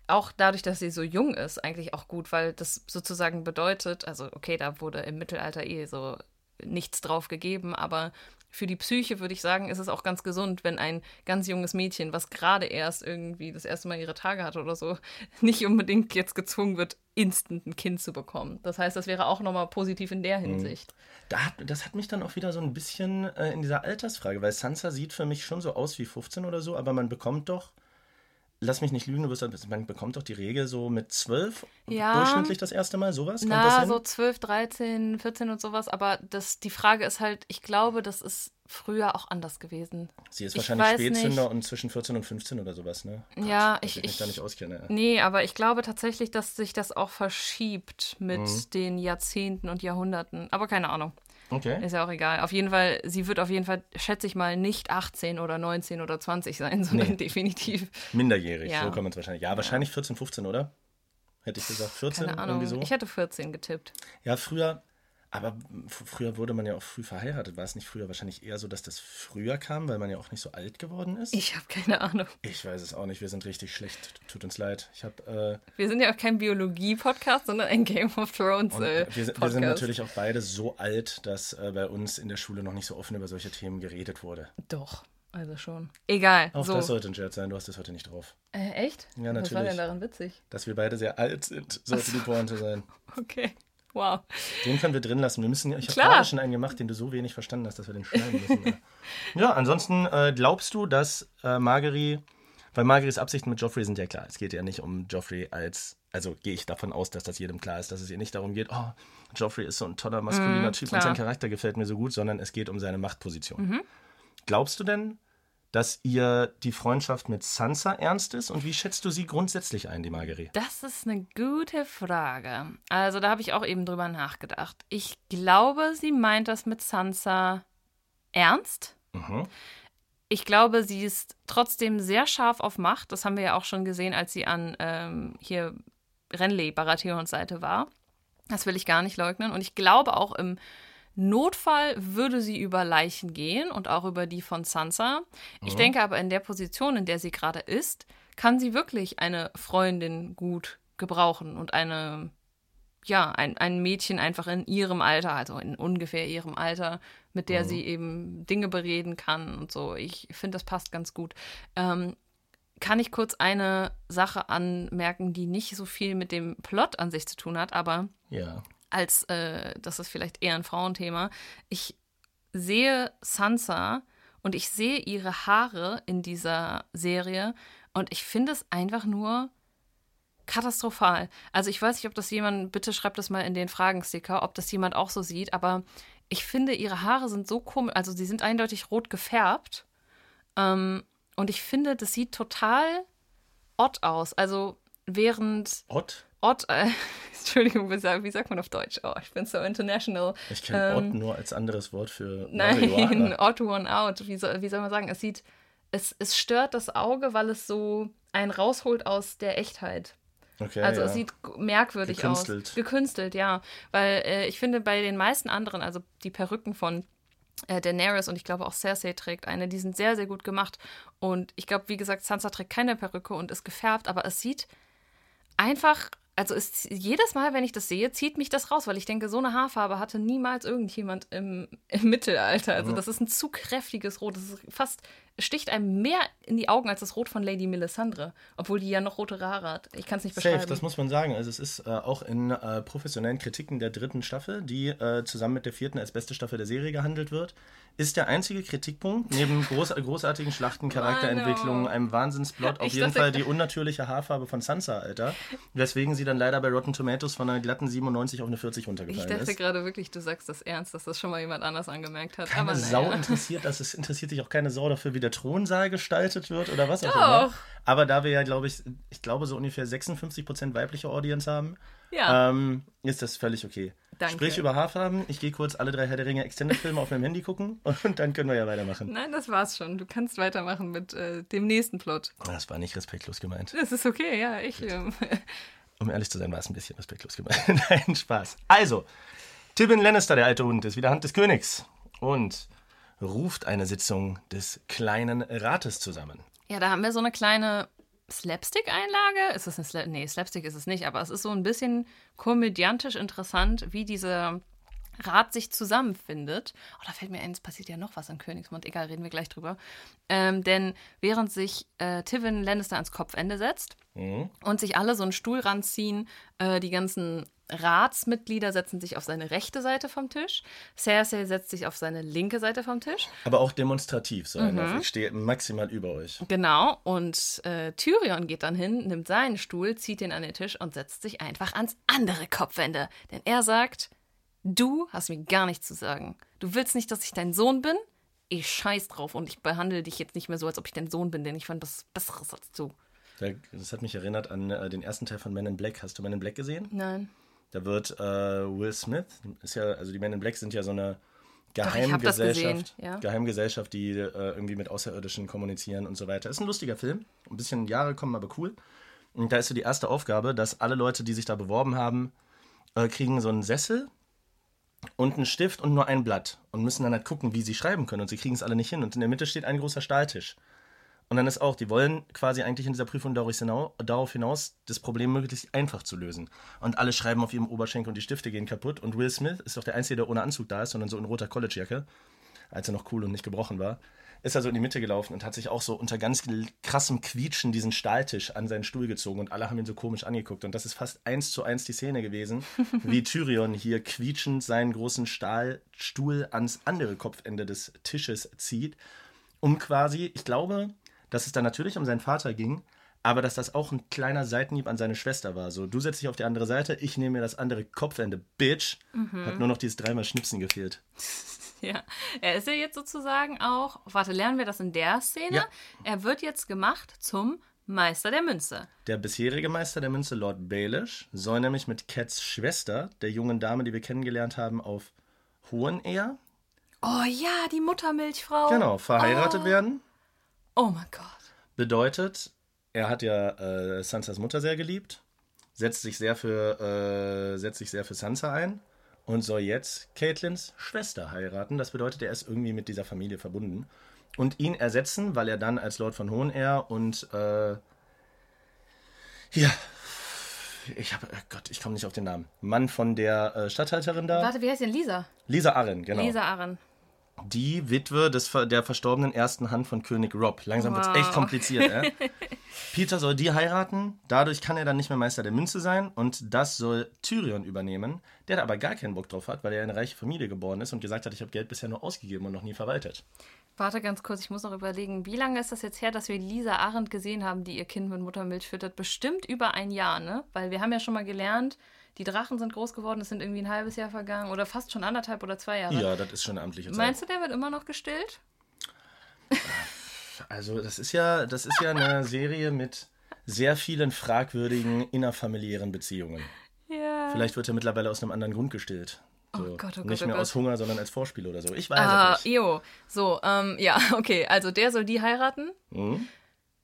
auch dadurch, dass sie so jung ist, eigentlich auch gut, weil das sozusagen bedeutet, also okay, da wurde im Mittelalter eh so nichts drauf gegeben, aber für die Psyche würde ich sagen, ist es auch ganz gesund, wenn ein ganz junges Mädchen, was gerade erst irgendwie das erste Mal ihre Tage hatte oder so, nicht unbedingt jetzt gezwungen wird, instant ein Kind zu bekommen. Das heißt, das wäre auch nochmal positiv in Mhm. der Hinsicht. Da hat, das hat mich dann auch wieder so ein bisschen äh, in dieser Altersfrage, weil Sansa sieht für mich schon so aus wie 15 oder so, aber man bekommt doch, lass mich nicht lügen, du wirst, man bekommt doch die Regel so mit 12 Ja. durchschnittlich das erste Mal, sowas? Kommt Na, so 12, 13, 14 und sowas. Aber das, die Frage ist halt, ich glaube, das ist früher auch anders gewesen. Sie ist ich wahrscheinlich Spätzünder nicht. und zwischen 14 und 15 oder sowas, ne? Ja, dass ich- ich mich ich- da nicht auskenne. Nee, aber ich glaube tatsächlich, dass sich das auch verschiebt mit Mhm. den Jahrzehnten und Jahrhunderten. Aber keine Ahnung. Okay. Ist ja auch egal. Auf jeden Fall, sie wird auf jeden Fall, schätze ich mal, nicht 18 oder 19 oder 20 sein, sondern Nee. definitiv. Minderjährig, Ja. so kann man es wahrscheinlich. Ja, wahrscheinlich 14, 15, oder? Hätte ich gesagt, 14 Keine Ahnung. irgendwie so. Ich hätte 14 getippt. Ja, früher, aber früher wurde man ja auch früh verheiratet. War es nicht früher wahrscheinlich eher so, dass das früher kam, weil man ja auch nicht so alt geworden ist? Ich habe keine Ahnung. Ich weiß es auch nicht, wir sind richtig schlecht. Tut uns leid. Ich habe äh, Wir sind ja auch kein Biologie-Podcast, sondern ein Game of Thrones äh, wir, sind- wir sind natürlich auch beide so alt, dass äh, bei uns in der Schule noch nicht so offen über solche Themen geredet wurde. Doch, also schon. Egal. Auch so. das sollte ein Scherz sein, du hast es heute nicht drauf. Äh, echt? Ja, Was war natürlich. denn daran witzig? Dass wir beide sehr alt sind, sollte die Pointe sein. Okay. Wow. Den können wir drin lassen. Wir müssen, ich habe gerade schon einen gemacht, den du so wenig verstanden hast, dass wir den schneiden müssen. ja, ansonsten äh, glaubst du, dass äh, Margery, weil Margerys Absichten mit Joffrey sind ja klar. Es geht ja nicht um Joffrey als, also gehe ich davon aus, dass das jedem klar ist, dass es ihr nicht darum geht, oh, Joffrey ist so ein toller maskuliner Mm, Typ klar. und sein Charakter gefällt mir so gut, sondern es geht um seine Machtposition. Glaubst du denn, dass ihr die Freundschaft mit Sansa ernst ist? Und wie schätzt du sie grundsätzlich ein, die Marguerite? Das ist eine gute Frage. Also da habe ich auch eben drüber nachgedacht. Ich glaube, sie meint das mit Sansa ernst. Mhm. Ich glaube, sie ist trotzdem sehr scharf auf Macht. Das haben wir ja auch schon gesehen, als sie an ähm, hier Renly Baratheons Seite war. Das will ich gar nicht leugnen. Und ich glaube auch im Notfall würde sie über Leichen gehen und auch über die von Sansa. Ich Mhm. denke aber in der Position, in der sie gerade ist, kann sie wirklich eine Freundin gut gebrauchen und eine, ja, ein, ein Mädchen einfach in ihrem Alter, also in ungefähr ihrem Alter, mit der Mhm. sie eben Dinge bereden kann und so. Ich finde, das passt ganz gut. Ähm, kann ich kurz eine Sache anmerken, die nicht so viel mit dem Plot an sich zu tun hat, aber Ja. Als äh, das ist vielleicht eher ein Frauenthema. Ich sehe Sansa und ich sehe ihre Haare in dieser Serie und ich finde es einfach nur katastrophal. Also ich weiß nicht, ob das jemand, bitte schreibt das mal in den Fragensticker, ob das jemand auch so sieht, aber ich finde, ihre Haare sind so komisch, also sie sind eindeutig rot gefärbt. Ähm, und ich finde, das sieht total odd aus. Also während Ott? Äh, Entschuldigung, wie sagt, man auf Deutsch? Oh, ich bin so international. Ich kenne Ähm, Ott nur als anderes Wort für Nein, Marihuana. odd one out. Wie soll, wie soll man sagen? Es sieht, es, es stört das Auge, weil es so einen rausholt aus der Echtheit. Okay, Also ja. es sieht merkwürdig Gekünstelt. aus. Gekünstelt, ja. Weil äh, ich finde, bei den meisten anderen, also die Perücken von äh, Daenerys und ich glaube auch Cersei trägt eine, die sind sehr, sehr gut gemacht. Und ich glaube, wie gesagt, Sansa trägt keine Perücke und ist gefärbt, aber es sieht einfach, also es, jedes Mal, wenn ich das sehe, zieht mich das raus, weil ich denke, so eine Haarfarbe hatte niemals irgendjemand im, im Mittelalter. Also das ist ein zu kräftiges Rot. Das ist fast, sticht einem mehr in die Augen als das Rot von Lady Melisandre, obwohl die ja noch rote Haare hat. Ich kann es nicht beschreiben. Safe, das muss man sagen. Also es ist äh, auch in äh, professionellen Kritiken der dritten Staffel, die äh, zusammen mit der vierten als beste Staffel der Serie gehandelt wird, ist der einzige Kritikpunkt, neben groß, großartigen Schlachten, Charakterentwicklungen, Mano. einem Wahnsinnsplot, auf Ich jeden dachte- Fall die unnatürliche Haarfarbe von Sansa, Alter. Weswegen sie dann leider bei Rotten Tomatoes von einer glatten 97 auf eine 40 Ich runtergefallen dachte ist. gerade wirklich, du sagst das ernst, dass das schon mal jemand anders angemerkt hat. Keine aber Sau naja. interessiert das. Es interessiert sich auch keine Sau dafür, wie der Thronsaal gestaltet wird oder was auch immer. Aber da wir ja, glaube ich, ich glaube, so ungefähr 56% weibliche Audience haben, Ja, ähm, ist das völlig okay. Danke. Sprich über Haarfarben. Ich gehe kurz alle drei Herr der Ringe Extended-Filme auf meinem Handy gucken und dann können wir ja weitermachen. nein, das war's schon. Du kannst weitermachen mit äh, dem nächsten Plot. Das war nicht respektlos gemeint. Das ist okay, ja. Ich, ähm, Um ehrlich zu sein, war es ein bisschen respektlos gemeint. Nein, Spaß. Also, Tywin Lannister, der alte Hund, ist wieder Hand des Königs und ruft eine Sitzung des kleinen Rates zusammen. ja, da haben wir so eine kleine Slapstick-Einlage. Ist das eine Sla Nee, Slapstick ist es nicht, aber es ist so ein bisschen komödiantisch interessant, wie dieser Rat sich zusammenfindet. Oh, da fällt mir ein, es passiert ja noch was in Königsmund. Egal, reden wir gleich drüber. Ähm, denn während sich äh, Tywin Lannister ans Kopfende setzt Mhm. und sich alle so einen Stuhl ranziehen, äh, die ganzen Ratsmitglieder setzen sich auf seine rechte Seite vom Tisch. Cersei setzt sich auf seine linke Seite vom Tisch. Aber auch demonstrativ, so Mhm. Ich stehe maximal über euch. Genau, und äh, Tyrion geht dann hin, nimmt seinen Stuhl, zieht ihn an den Tisch und setzt sich einfach ans andere Kopfende. Denn er sagt, du hast mir gar nichts zu sagen. Du willst nicht, dass ich dein Sohn bin? Ich scheiß drauf und ich behandle dich jetzt nicht mehr so, als ob ich dein Sohn bin, denn ich fand was Besseres als du. Da- Das hat mich erinnert an äh, den ersten Teil von Men in Black. Hast du Men in Black gesehen? Nein. Da wird äh, Will Smith, ist ja, also die Men in Black sind ja so eine das Geheimgesellschaft, ja. Geheimgesellschaft, die äh, irgendwie mit Außerirdischen kommunizieren und so weiter. Ist ein lustiger Film. Ein bisschen Jahre kommen, aber cool. Und da ist so die erste Aufgabe, dass alle Leute, die sich da beworben haben, äh, kriegen so einen Sessel und einen Stift und nur ein Blatt und müssen dann halt gucken, wie sie schreiben können. Und sie kriegen es alle nicht hin. Und in der Mitte steht ein großer Stahltisch. Und dann ist auch, die wollen quasi eigentlich in dieser Prüfung darauf hinaus, das Problem möglichst einfach zu lösen. Und alle schreiben auf ihrem Oberschenkel und die Stifte gehen kaputt. Und Will Smith ist doch der Einzige, der ohne Anzug da ist, sondern so in roter Collegejacke, als er noch cool und nicht gebrochen war, ist er so in die Mitte gelaufen und hat sich auch so unter ganz krassem Quietschen diesen Stahltisch an seinen Stuhl gezogen und alle haben ihn so komisch angeguckt. Und das ist fast eins zu eins die Szene gewesen, wie Tyrion hier quietschend seinen großen Stahlstuhl ans andere Kopfende des Tisches zieht um quasi, ich glaube, dass es da natürlich um seinen Vater ging, aber dass das auch ein kleiner Seitenhieb an seine Schwester war. So, du setzt dich auf die andere Seite, ich nehme mir das andere Kopfende, Bitch. Mhm. Hat nur noch dieses dreimal Schnipsen gefehlt. Ja, er ist ja jetzt sozusagen auch, warte, lernen wir das in der Szene? Ja. Er wird jetzt gemacht zum Meister der Münze. Der bisherige Meister der Münze, Lord Baelish, soll nämlich mit Cats Schwester, der jungen Dame, die wir kennengelernt haben, auf Hohenehr, Oh ja, die Muttermilchfrau. genau, verheiratet werden. Oh mein Gott. Bedeutet, er hat ja äh, Sansas Mutter sehr geliebt, setzt sich sehr für, äh, setzt sich sehr für Sansa ein und soll jetzt Caitlins Schwester heiraten. Das bedeutet, er ist irgendwie mit dieser Familie verbunden. Und ihn ersetzen, weil er dann als Lord von Hohenehr und äh, ja, ich habe, Gott, ich komme nicht auf den Namen. Mann von der äh, Stadthalterin da. Warte, wie heißt denn Lisa? Lisa Arryn, genau. Lisa Arren. Die Witwe des, der verstorbenen ersten Hand von König Rob. Langsam Wow. echt kompliziert, äh? Peter soll die heiraten, dadurch kann er dann nicht mehr Meister der Münze sein und das soll Tyrion übernehmen, der da aber gar keinen Bock drauf hat, weil er in eine reiche Familie geboren ist und gesagt hat, ich habe Geld bisher nur ausgegeben und noch nie verwaltet. Warte ganz kurz, ich muss noch überlegen, wie lange ist das jetzt her, dass wir Lisa Arendt gesehen haben, die ihr Kind mit Muttermilch füttert? Bestimmt über ein Jahr, ne? Weil wir haben ja schon mal gelernt, die Drachen sind groß geworden, es sind irgendwie ein halbes Jahr vergangen oder fast schon anderthalb oder zwei Jahre. Ja, das ist schon eine amtliche Zeit. Meinst du, der wird immer noch gestillt? Also das ist ja, das ist ja eine Serie mit sehr vielen fragwürdigen innerfamiliären Beziehungen. Ja. Vielleicht wird er mittlerweile aus einem anderen Grund gestillt. So, Oh Gott, oh Gott, nicht oh mehr Gott. aus Hunger, sondern als Vorspiel oder so. Ich weiß Ah, es nicht. jo. So, ähm, ja, okay. Also der soll die heiraten. Hm?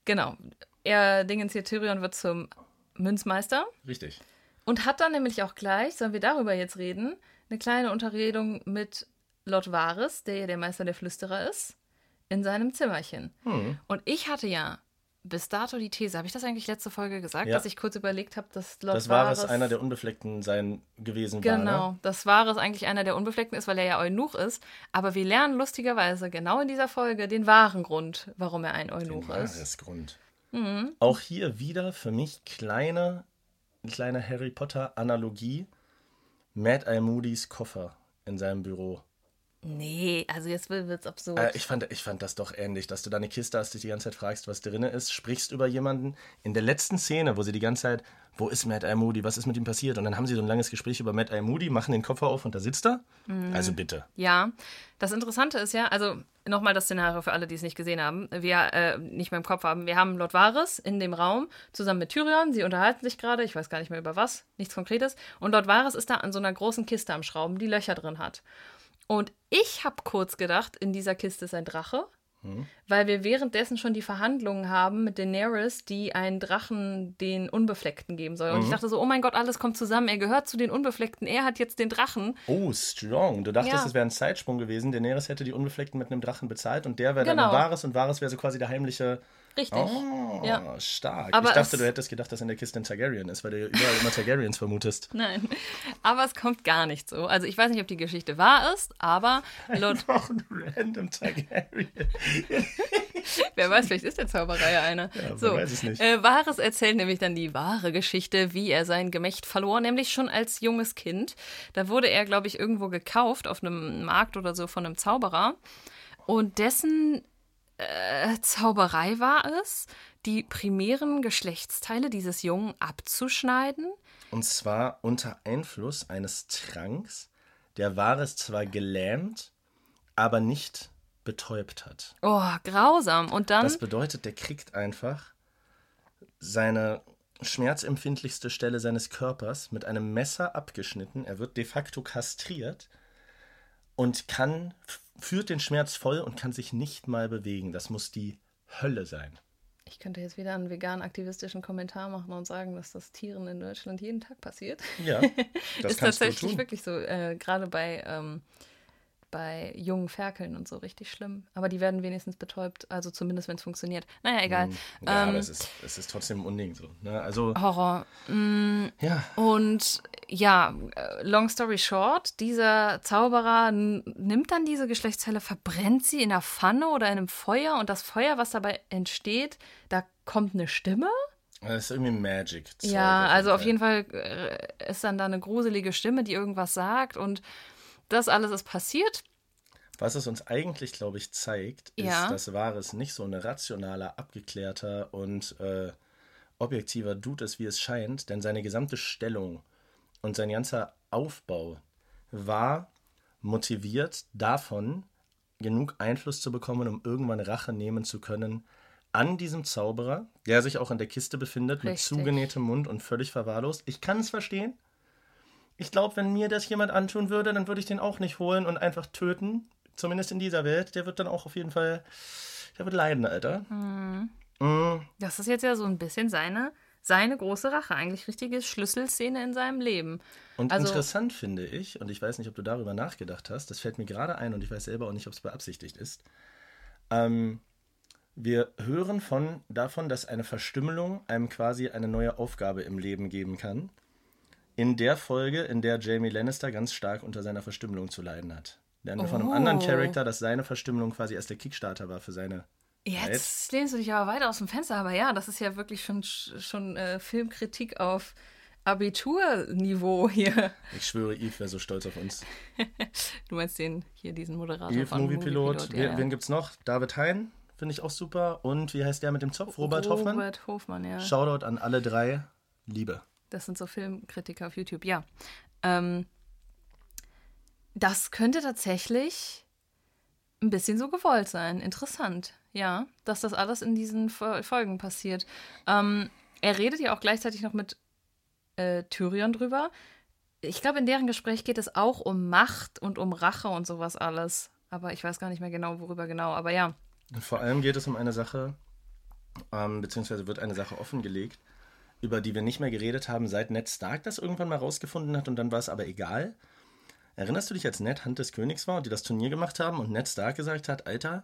Genau. Er, Dingens hier, Tyrion wird zum Münzmeister. Richtig. Und hat dann nämlich auch gleich, sollen wir darüber jetzt reden, eine kleine Unterredung mit Lord Varys, der ja der Meister der Flüsterer ist, in seinem Zimmerchen. Hm. Und ich hatte ja bis dato die These, habe ich das eigentlich letzte Folge gesagt, Ja. dass ich kurz überlegt habe, dass Lord Das war Varys es, einer der Unbefleckten sein gewesen war. Genau, Ne? das Varys eigentlich einer der Unbefleckten ist, weil er ja Eunuch ist. Aber wir lernen lustigerweise genau in dieser Folge den wahren Grund, warum er ein Eunuch ist. Wahres Grund. Mhm. Auch hier wieder für mich kleine, kleine Harry Potter-Analogie. Mad Eye Moody's Koffer in seinem Büro. Nee, also jetzt wird es absurd. Äh, ich, fand, ich fand das doch ähnlich, dass du da eine Kiste hast, dich die ganze Zeit fragst, was drin ist, sprichst über jemanden. In der letzten Szene, wo sie die ganze Zeit, wo ist Mad Eye Moody, was ist mit ihm passiert? Und dann haben sie so ein langes Gespräch über Mad Eye Moody, machen den Koffer auf und da sitzt er. Mhm. Also bitte. Ja, das Interessante ist ja, also nochmal das Szenario für alle, die es nicht gesehen haben, wir äh, nicht mehr im Kopf haben. Wir haben Lord Varys in dem Raum zusammen mit Tyrion. Sie unterhalten sich gerade, ich weiß gar nicht mehr über was, nichts Konkretes. Und Lord Varys ist da an so einer großen Kiste am Schrauben, die Löcher drin hat. Und ich habe kurz gedacht, in dieser Kiste ist ein Drache, weil wir währenddessen schon die Verhandlungen haben mit Daenerys, die einen Drachen den Unbefleckten geben soll. Und ich dachte so, oh mein Gott, alles kommt zusammen. Er gehört zu den Unbefleckten, er hat jetzt den Drachen. Oh, strong. Du dachtest, Ja. es wäre ein Zeitsprung gewesen. Daenerys hätte die Unbefleckten mit einem Drachen bezahlt und der wäre Genau. dann Varys und Varys wäre so quasi der heimliche. Richtig. Oh, Ja. stark. Aber ich dachte, du hättest gedacht, dass in der Kiste ein Targaryen ist, weil du ja überall immer Targaryens vermutest. Nein, aber es kommt gar nicht so. Also ich weiß nicht, ob die Geschichte wahr ist, aber Lord, Noch ein random Targaryen. wer weiß, vielleicht ist der Zauberei ja einer. wer so, weiß es nicht. Äh, Varys erzählt nämlich dann die wahre Geschichte, wie er sein Gemächt verlor, nämlich schon als junges Kind. Da wurde er, glaube ich, irgendwo gekauft auf einem Markt oder so von einem Zauberer. Und dessen äh, Zauberei war es, die primären Geschlechtsteile dieses Jungen abzuschneiden. Und zwar unter Einfluss eines Tranks, der Varys zwar gelähmt, aber nicht betäubt hat. Oh, grausam. Und dann. Das bedeutet, der kriegt einfach seine schmerzempfindlichste Stelle seines Körpers mit einem Messer abgeschnitten. Er wird de facto kastriert und kann, führt den Schmerz voll und kann sich nicht mal bewegen. Das muss die Hölle sein. Ich könnte jetzt wieder einen vegan-aktivistischen Kommentar machen und sagen, dass das Tieren in Deutschland jeden Tag passiert. Ja, das ist kannst du tatsächlich wirklich so, äh, gerade bei, ähm, bei jungen Ferkeln und so richtig schlimm. Aber die werden wenigstens betäubt, also zumindest wenn es funktioniert. Naja, egal. Ja, ähm, aber es ist, es ist trotzdem ein Unding so. Ne? Also, Horror. ja. Und ja, äh, long story short, dieser Zauberer nimmt dann diese Geschlechtsteile, verbrennt sie in einer Pfanne oder in einem Feuer und das Feuer, was dabei entsteht, da kommt eine Stimme. Das ist irgendwie Magic. Ja, also auf jeden Fall äh, ist dann da eine gruselige Stimme, die irgendwas sagt und das alles ist passiert. Was es uns eigentlich, glaube ich, zeigt, ist, Ja. dass Varys nicht so ein rationaler, abgeklärter und äh, objektiver Dude ist, wie es scheint, denn seine gesamte Stellung und sein ganzer Aufbau war motiviert davon, genug Einfluss zu bekommen, um irgendwann Rache nehmen zu können an diesem Zauberer, der sich auch in der Kiste befindet, mit Richtig. zugenähtem Mund und völlig verwahrlost. Ich kann es verstehen. Ich glaube, wenn mir das jemand antun würde, dann würde ich den auch nicht holen und einfach töten. Zumindest in dieser Welt. Der wird dann auch auf jeden Fall, der wird leiden, Alter. Mm. Das ist jetzt ja so ein bisschen seine, seine große Rache. Eigentlich richtige Schlüsselszene in seinem Leben. Und Also- interessant finde ich, und ich weiß nicht, ob du darüber nachgedacht hast, das fällt mir gerade ein und ich weiß selber auch nicht, ob es beabsichtigt ist. Ähm, wir hören von, davon, dass eine Verstümmelung einem quasi eine neue Aufgabe im Leben geben kann. In der Folge, in der Jamie Lannister ganz stark unter seiner Verstümmelung zu leiden hat. Lernen wir von einem Oh. anderen Charakter, dass seine Verstümmelung quasi erst der Kickstarter war für seine. Jetzt lehnst du dich aber weiter aus dem Fenster, aber ja, das ist ja wirklich schon, schon äh, Filmkritik auf Abiturniveau hier. Ich schwöre, Eve wäre so stolz auf uns. Du meinst den hier, diesen Moderator Eve, von Movie Pilot. ja, Wen, ja. wen gibt's noch? David Hein, finde ich auch super. Und wie heißt der mit dem Zopf? Robert Hoffmann? Robert Hofmann, ja. Shoutout an alle drei. Liebe. Das sind so Filmkritiker auf YouTube, ja. Ähm, das könnte tatsächlich ein bisschen so gewollt sein. Interessant, ja, dass das alles in diesen Fol- Folgen passiert. Ähm, er redet ja auch gleichzeitig noch mit äh, Tyrion drüber. Ich glaube, in deren Gespräch geht es auch um Macht und um Rache und sowas alles. Aber ich weiß gar nicht mehr genau, worüber genau. Aber ja, Vor allem geht es um eine Sache, ähm, beziehungsweise wird eine Sache offengelegt, über die wir nicht mehr geredet haben, seit Ned Stark das irgendwann mal rausgefunden hat und dann war es aber egal. Erinnerst du dich, als Ned Hand des Königs war und die das Turnier gemacht haben und Ned Stark gesagt hat, Alter,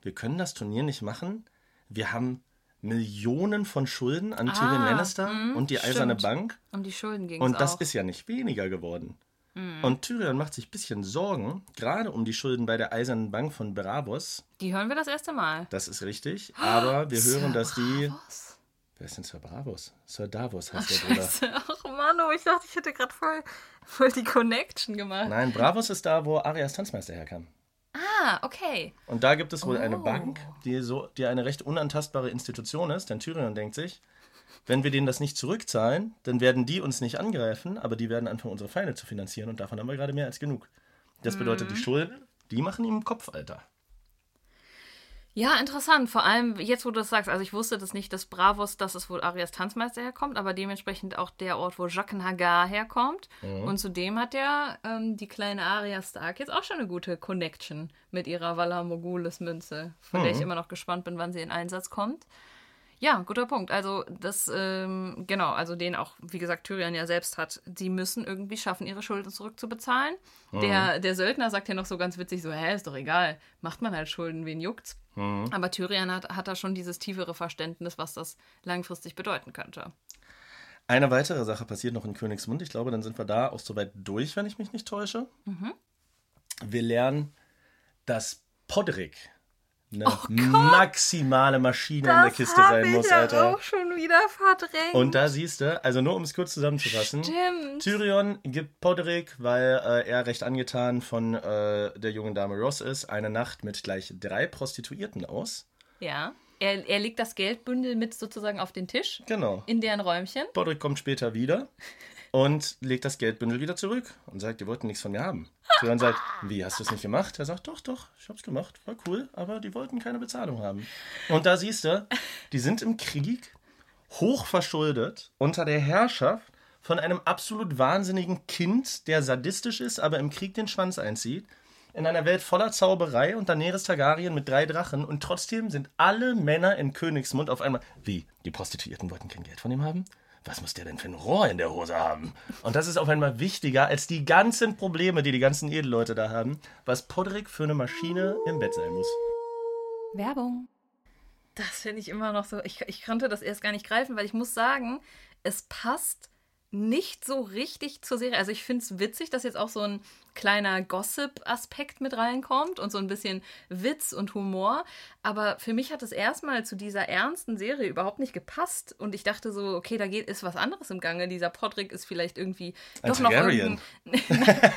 wir können das Turnier nicht machen. Wir haben Millionen von Schulden an Tyrion Lannister und die Eiserne Ah, stimmt. Bank. um die Schulden ging Und auch. das ist ja nicht weniger geworden. Und Tyrion macht sich ein bisschen Sorgen, gerade um die Schulden bei der Eisernen Bank von Bravos. die hören wir das erste Mal. Das ist richtig. Aber wir hören, dass die. Wer ist denn Sir Bravos? Sir Davos heißt der Bruder. Ach Mano, ich dachte, ich hätte gerade voll, voll die Connection gemacht. Nein, Bravos ist da, wo Arias Tanzmeister herkam. Ah, okay. Und da gibt es wohl eine Oh. Bank, die, so, die eine recht unantastbare Institution ist, denn Tyrion denkt sich, wenn wir denen das nicht zurückzahlen, dann werden die uns nicht angreifen, aber die werden anfangen, unsere Feinde zu finanzieren und davon haben wir gerade mehr als genug. Das bedeutet, Mhm. die Schulden, die machen ihm Kopf, Alter. Ja, interessant. Vor allem jetzt, wo du das sagst. Also ich wusste das nicht, dass Bravos, dass es wohl Arias Tanzmeister herkommt, aber dementsprechend auch der Ort, wo Jaqen Hagar herkommt. Und zudem hat ja ähm, die kleine Arya Stark jetzt auch schon eine gute Connection mit ihrer Valar Mogulis Münze, von der ich immer noch gespannt bin, wann sie in Einsatz kommt. Ja, guter Punkt. Also das, ähm, genau, also den auch, wie gesagt, Tyrion ja selbst hat. Sie müssen irgendwie schaffen, ihre Schulden zurückzubezahlen. Der, der Söldner sagt ja noch so ganz witzig so, hä, ist doch egal, macht man halt Schulden, wen juckt's? Aber Tyrion hat, hat da schon dieses tiefere Verständnis, was das langfristig bedeuten könnte. Eine weitere Sache passiert noch in Königsmund. Ich glaube, dann sind wir da auch soweit durch, wenn ich mich nicht täusche. Mhm. Wir lernen, dass Podrick eine maximale Maschine in der Kiste sein muss, Alter. schon wieder verdrängt. Und da siehst du, also nur um es kurz zusammenzufassen, Stimmt. Tyrion gibt Podrick, weil äh, er recht angetan von äh, der jungen Dame Ross ist, eine Nacht mit gleich drei Prostituierten aus. Ja. Er, er legt das Geldbündel mit sozusagen auf den Tisch Genau. in deren Räumchen. Podrick kommt später wieder und legt das Geldbündel wieder zurück und sagt, ihr wollten nichts von mir haben. Tyrion sagt, wie, hast du es nicht gemacht? Er sagt, doch, doch, ich hab's gemacht, war cool, aber die wollten keine Bezahlung haben. Und da siehst du, die sind im Krieg, hoch verschuldet, unter der Herrschaft von einem absolut wahnsinnigen Kind, der sadistisch ist, aber im Krieg den Schwanz einzieht. In einer Welt voller Zauberei und Daenerys Targaryen mit drei Drachen und trotzdem sind alle Männer in Königsmund auf einmal. Wie? Die Prostituierten wollten kein Geld von ihm haben? Was muss der denn für ein Rohr in der Hose haben? Und das ist auf einmal wichtiger als die ganzen Probleme, die die ganzen Edelleute da haben, was Podrick für eine Maschine im Bett sein muss. Werbung. Das finde ich immer noch so. Ich, ich konnte das erst gar nicht greifen, weil ich muss sagen, es passt nicht so richtig zur Serie. Also ich finde es witzig, dass jetzt auch so ein kleiner Gossip-Aspekt mit reinkommt und so ein bisschen Witz und Humor. Aber für mich hat es erstmal zu dieser ernsten Serie überhaupt nicht gepasst. Und ich dachte so, okay, da geht, ist was anderes im Gange. Dieser Podrick ist vielleicht irgendwie Ein doch noch Targaryen. irgendein,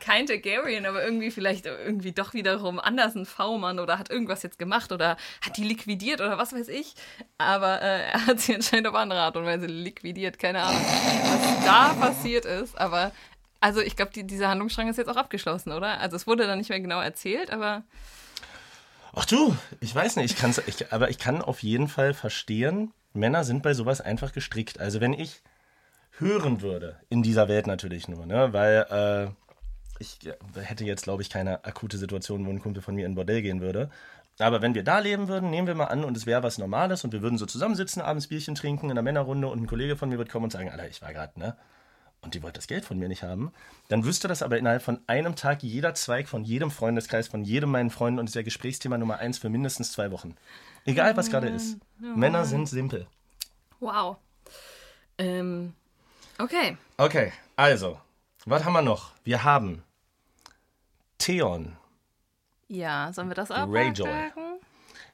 kein Targaryen, aber irgendwie vielleicht irgendwie doch wiederum anders ein V-Mann oder hat irgendwas jetzt gemacht oder hat die liquidiert oder was weiß ich. Aber äh, er hat sie anscheinend auf andere Art und Weise liquidiert. Keine Ahnung, was da passiert ist. Aber also ich glaube, die, dieser Handlungsstrang ist jetzt auch abgeschlossen, oder? Also es wurde dann nicht mehr genau erzählt, aber Ach du, ich weiß nicht, ich kann's, ich, aber ich kann auf jeden Fall verstehen, Männer sind bei sowas einfach gestrickt. Also wenn ich hören würde, in dieser Welt natürlich nur, ne, weil äh, ich hätte jetzt, glaube ich, keine akute Situation, wo ein Kumpel von mir in ein Bordell gehen würde. Aber wenn wir da leben würden, nehmen wir mal an und es wäre was Normales und wir würden so zusammensitzen, abends Bierchen trinken in einer Männerrunde und ein Kollege von mir würde kommen und sagen, Alter, ich war gerade, ne? Und die wollte das Geld von mir nicht haben. Dann wüsste das aber innerhalb von einem Tag jeder Zweig von jedem Freundeskreis, von jedem meinen Freunden und ist ja Gesprächsthema Nummer eins für mindestens zwei Wochen. Egal, was gerade ist. Männer sind simpel. wow. Ähm, okay. Okay, also, was haben wir noch? Wir haben Theon. Ja, sollen wir das auch Greyjoy. abhaken?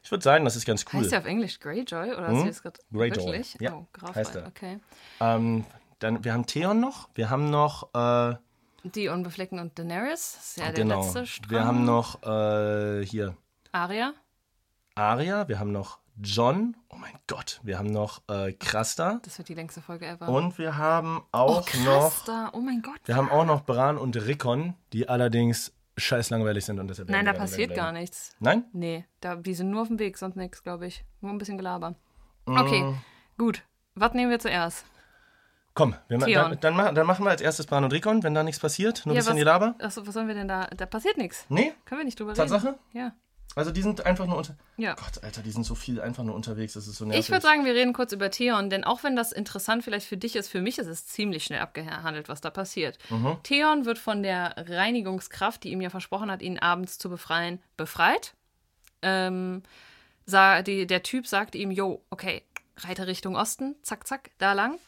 Ich würde sagen, das ist ganz cool. Heißt der auf Englisch Greyjoy oder Hm? du jetzt gerade Greyjoy. wirklich? Ja, oh, heißt er. Okay. Ähm, dann, wir haben Theon noch. Wir haben noch, äh, Die Unbefleckten und Daenerys, das ist ja der genau. letzte Strang. Wir haben noch äh, hier Arya. Arya. Wir haben noch John. Oh mein Gott. Wir haben noch äh, Krasta. Das wird die längste Folge ever. Und wir haben oh, auch krass noch, da. Oh mein Gott. wir haben auch noch Bran und Rickon, die allerdings scheiß langweilig sind und deshalb. Nein, da passiert gar nichts. Nein? Nee, da, die sind nur auf dem Weg, sonst nichts, glaube ich. Nur ein bisschen Gelaber. Mm. Okay, gut. Was nehmen wir zuerst? Komm, wir ma dann, dann, dann machen wir als erstes Bran und Rickon, wenn da nichts passiert. Nur ein Ja, bisschen was- Gelaber. Achso, was sollen wir denn da? Da passiert nichts. Nee? Können wir nicht drüber Tatsache? reden? Ja. Also die sind einfach nur unter. Ja. Gott, Alter, die sind so viel einfach nur unterwegs. Das ist so nervig. Ich würde sagen, wir reden kurz über Theon, denn auch wenn das interessant vielleicht für dich ist, für mich ist es ziemlich schnell abgehandelt, was da passiert. Mhm. Theon wird von der Reinigungskraft, die ihm ja versprochen hat, ihn abends zu befreien, befreit. Ähm, sah, die, der Typ sagt ihm, jo, okay, reite Richtung Osten, zack, zack, da lang.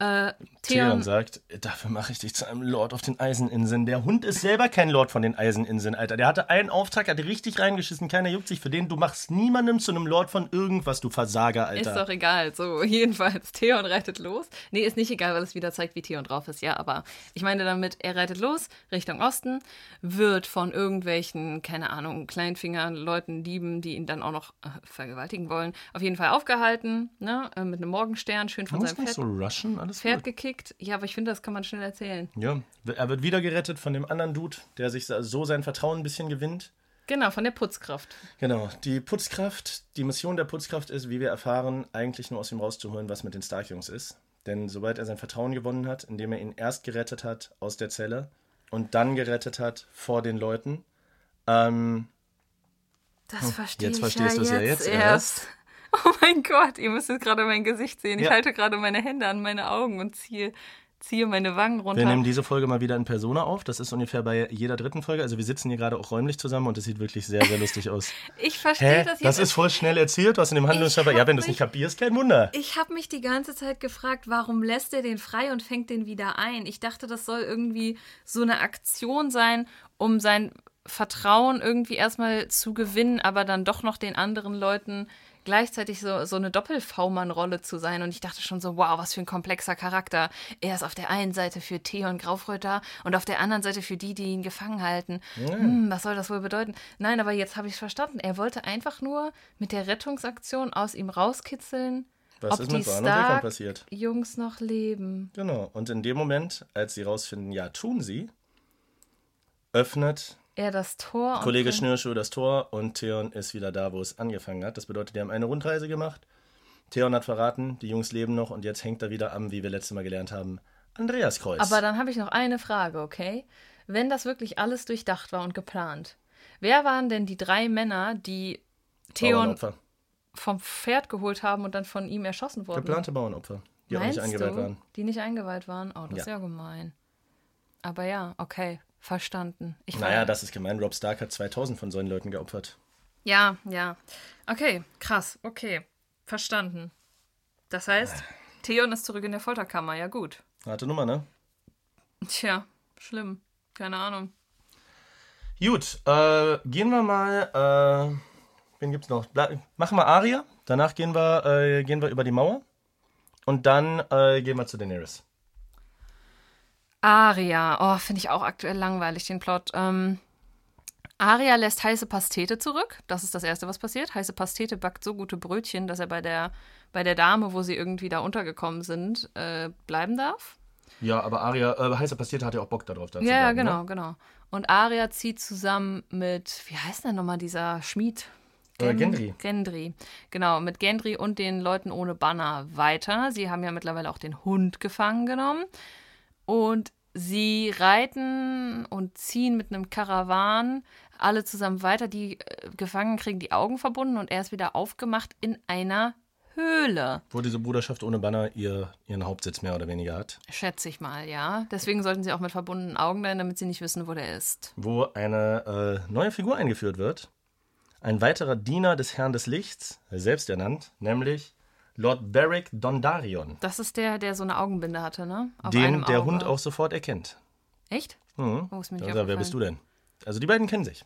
Äh, Theon sagt, dafür mache ich dich zu einem Lord auf den Eiseninseln. Der Hund ist selber kein Lord von den Eiseninseln, Alter. Der hatte einen Auftrag, hat richtig reingeschissen, keiner juckt sich für den. Du machst niemandem zu einem Lord von irgendwas, du Versager, Alter. Ist doch egal. So, jedenfalls, Theon reitet los. Nee, ist nicht egal, weil es wieder zeigt, wie Theon drauf ist. Ja, aber ich meine damit, er reitet los Richtung Osten, wird von irgendwelchen, keine Ahnung, Kleinfingern, Leuten, Dieben, die ihn dann auch noch äh, vergewaltigen wollen, auf jeden Fall aufgehalten, ne, äh, mit einem Morgenstern, schön von Du musst seinem nicht Pferd, so rushen, alles Pferd gut. gekickt. Ja, aber ich finde, das kann man schnell erzählen. Ja, er wird wieder gerettet von dem anderen Dude, der sich so sein Vertrauen ein bisschen gewinnt. Genau, von der Putzkraft. Genau, die Putzkraft, die Mission der Putzkraft ist, wie wir erfahren, eigentlich nur aus ihm rauszuholen, was mit den Stark-Jungs ist. Denn sobald er sein Vertrauen gewonnen hat, indem er ihn erst gerettet hat aus der Zelle und dann gerettet hat vor den Leuten, ähm, Das verstehe jetzt ich verstehst ja du's ja jetzt jetzt erst. Oh mein Gott, ihr müsst jetzt gerade mein Gesicht sehen. Ich Ja. halte gerade meine Hände an meine Augen und ziehe, ziehe meine Wangen runter. wir nehmen diese Folge mal wieder in Persona auf. Das ist ungefähr bei jeder dritten Folge. Also wir sitzen hier gerade auch räumlich zusammen und es sieht wirklich sehr, sehr lustig aus. Ich verstehe das jetzt. Das ist voll schnell erzählt, was in dem Handlungsschreiber. hab Ja, wenn du es nicht kapierst, kein Wunder. ich habe mich die ganze Zeit gefragt, warum lässt er den frei und fängt den wieder ein? Ich dachte, das soll irgendwie so eine Aktion sein, um sein Vertrauen irgendwie erstmal zu gewinnen, aber dann doch noch den anderen Leuten gleichzeitig so, so eine Doppel-V-Mann-Rolle zu sein. Und ich dachte schon so, wow, was für ein komplexer Charakter. Er ist auf der einen Seite für Theon Graufröter und auf der anderen Seite für die, die ihn gefangen halten. Hm, was soll das wohl bedeuten? Nein, aber jetzt habe ich es verstanden. Er wollte einfach nur mit der Rettungsaktion aus ihm rauskitzeln, Was ob ist die mit Bran und Rickon passiert? Jungs noch leben. Genau. Und in dem Moment, als sie rausfinden, ja, tun sie, öffnet Er das Tor. Kollege Schnürschuh das Tor und Theon ist wieder da, wo es angefangen hat. Das bedeutet, die haben eine Rundreise gemacht. Theon hat verraten, die Jungs leben noch und jetzt hängt er wieder am, wie wir letztes Mal gelernt haben, Andreaskreuz. Aber dann habe ich noch eine Frage, okay? Wenn das wirklich alles durchdacht war und geplant, wer waren denn die drei Männer, die Theon vom Pferd geholt haben und dann von ihm erschossen wurden? Geplante Bauernopfer, die auch Meinst nicht eingeweiht du, waren. Die nicht eingeweiht waren? Oh, das ist Ja. ja gemein. Aber ja, okay, verstanden. Ich Naja, das ist gemein. Rob Stark hat 2000 von seinen Leuten geopfert. Ja, ja. Okay, krass, okay. Verstanden. Das heißt, Theon ist zurück in der Folterkammer, ja gut. Harte Nummer, ne? Tja, schlimm. Keine Ahnung. Gut, äh, gehen wir mal, äh, wen gibt's noch? Ble machen wir Aria, danach gehen wir, äh, gehen wir über die Mauer und dann äh, gehen wir zu Daenerys. Aria, oh, finde ich auch aktuell langweilig, den Plot. Ähm, Aria lässt heiße Pastete zurück. Das ist das Erste, was passiert. Heiße Pastete backt so gute Brötchen, dass er bei der, bei der Dame, wo sie irgendwie da untergekommen sind, äh, bleiben darf. Ja, aber Aria, äh, heiße Pastete hat ja auch Bock darauf. Da ja, ja, genau, ne? genau. Und Aria zieht zusammen mit, wie heißt denn nochmal dieser Schmied? Gen Gendry. Gendry. Genau, mit Gendry und den Leuten ohne Banner weiter. Sie haben ja mittlerweile auch den Hund gefangen genommen. Und sie reiten und ziehen mit einem Karawan alle zusammen weiter. Die äh, Gefangenen kriegen die Augen verbunden und er ist wieder aufgemacht in einer Höhle. Wo diese Bruderschaft ohne Banner ihr, ihren Hauptsitz mehr oder weniger hat. Schätze ich mal, ja. Deswegen sollten sie auch mit verbundenen Augen sein, damit sie nicht wissen, wo der ist. Wo eine äh, neue Figur eingeführt wird. Ein weiterer Diener des Herrn des Lichts, selbst ernannt, nämlich Lord Beric Dondarion. Das ist der, der so eine Augenbinde hatte, ne? Auf den der Auge. Hund auch sofort erkennt. Echt? Mhm. Oh, ist mir nicht also, wer bist du denn? Also die beiden kennen sich.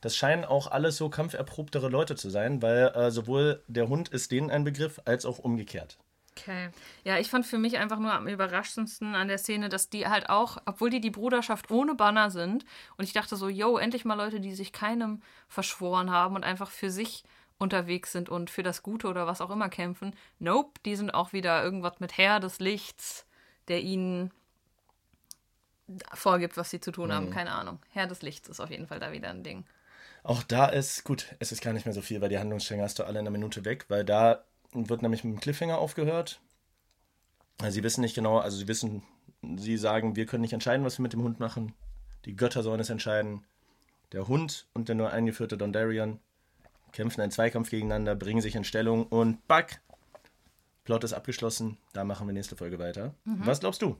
Das scheinen auch alles so kampferprobtere Leute zu sein, weil äh, sowohl der Hund ist denen ein Begriff, als auch umgekehrt. Okay. Ja, ich fand für mich einfach nur am überraschendsten an der Szene, dass die halt auch, obwohl die die Bruderschaft ohne Banner sind, und ich dachte so, yo, endlich mal Leute, die sich keinem verschworen haben und einfach für sich unterwegs sind und für das Gute oder was auch immer kämpfen. Nope, die sind auch wieder irgendwas mit Herr des Lichts, der ihnen vorgibt, was sie zu tun haben. Mhm. Keine Ahnung. Herr des Lichts ist auf jeden Fall da wieder ein Ding. Auch da ist, gut, es ist gar nicht mehr so viel, weil die Handlungsstränge hast du alle in einer Minute weg, weil da wird nämlich mit dem Cliffhanger aufgehört. Sie wissen nicht genau, also sie wissen, sie sagen, wir können nicht entscheiden, was wir mit dem Hund machen. Die Götter sollen es entscheiden. Der Hund und der neu eingeführte Dondarion kämpfen einen Zweikampf gegeneinander, bringen sich in Stellung und back! Plot ist abgeschlossen. Da machen wir nächste Folge weiter. Mhm. Was glaubst du?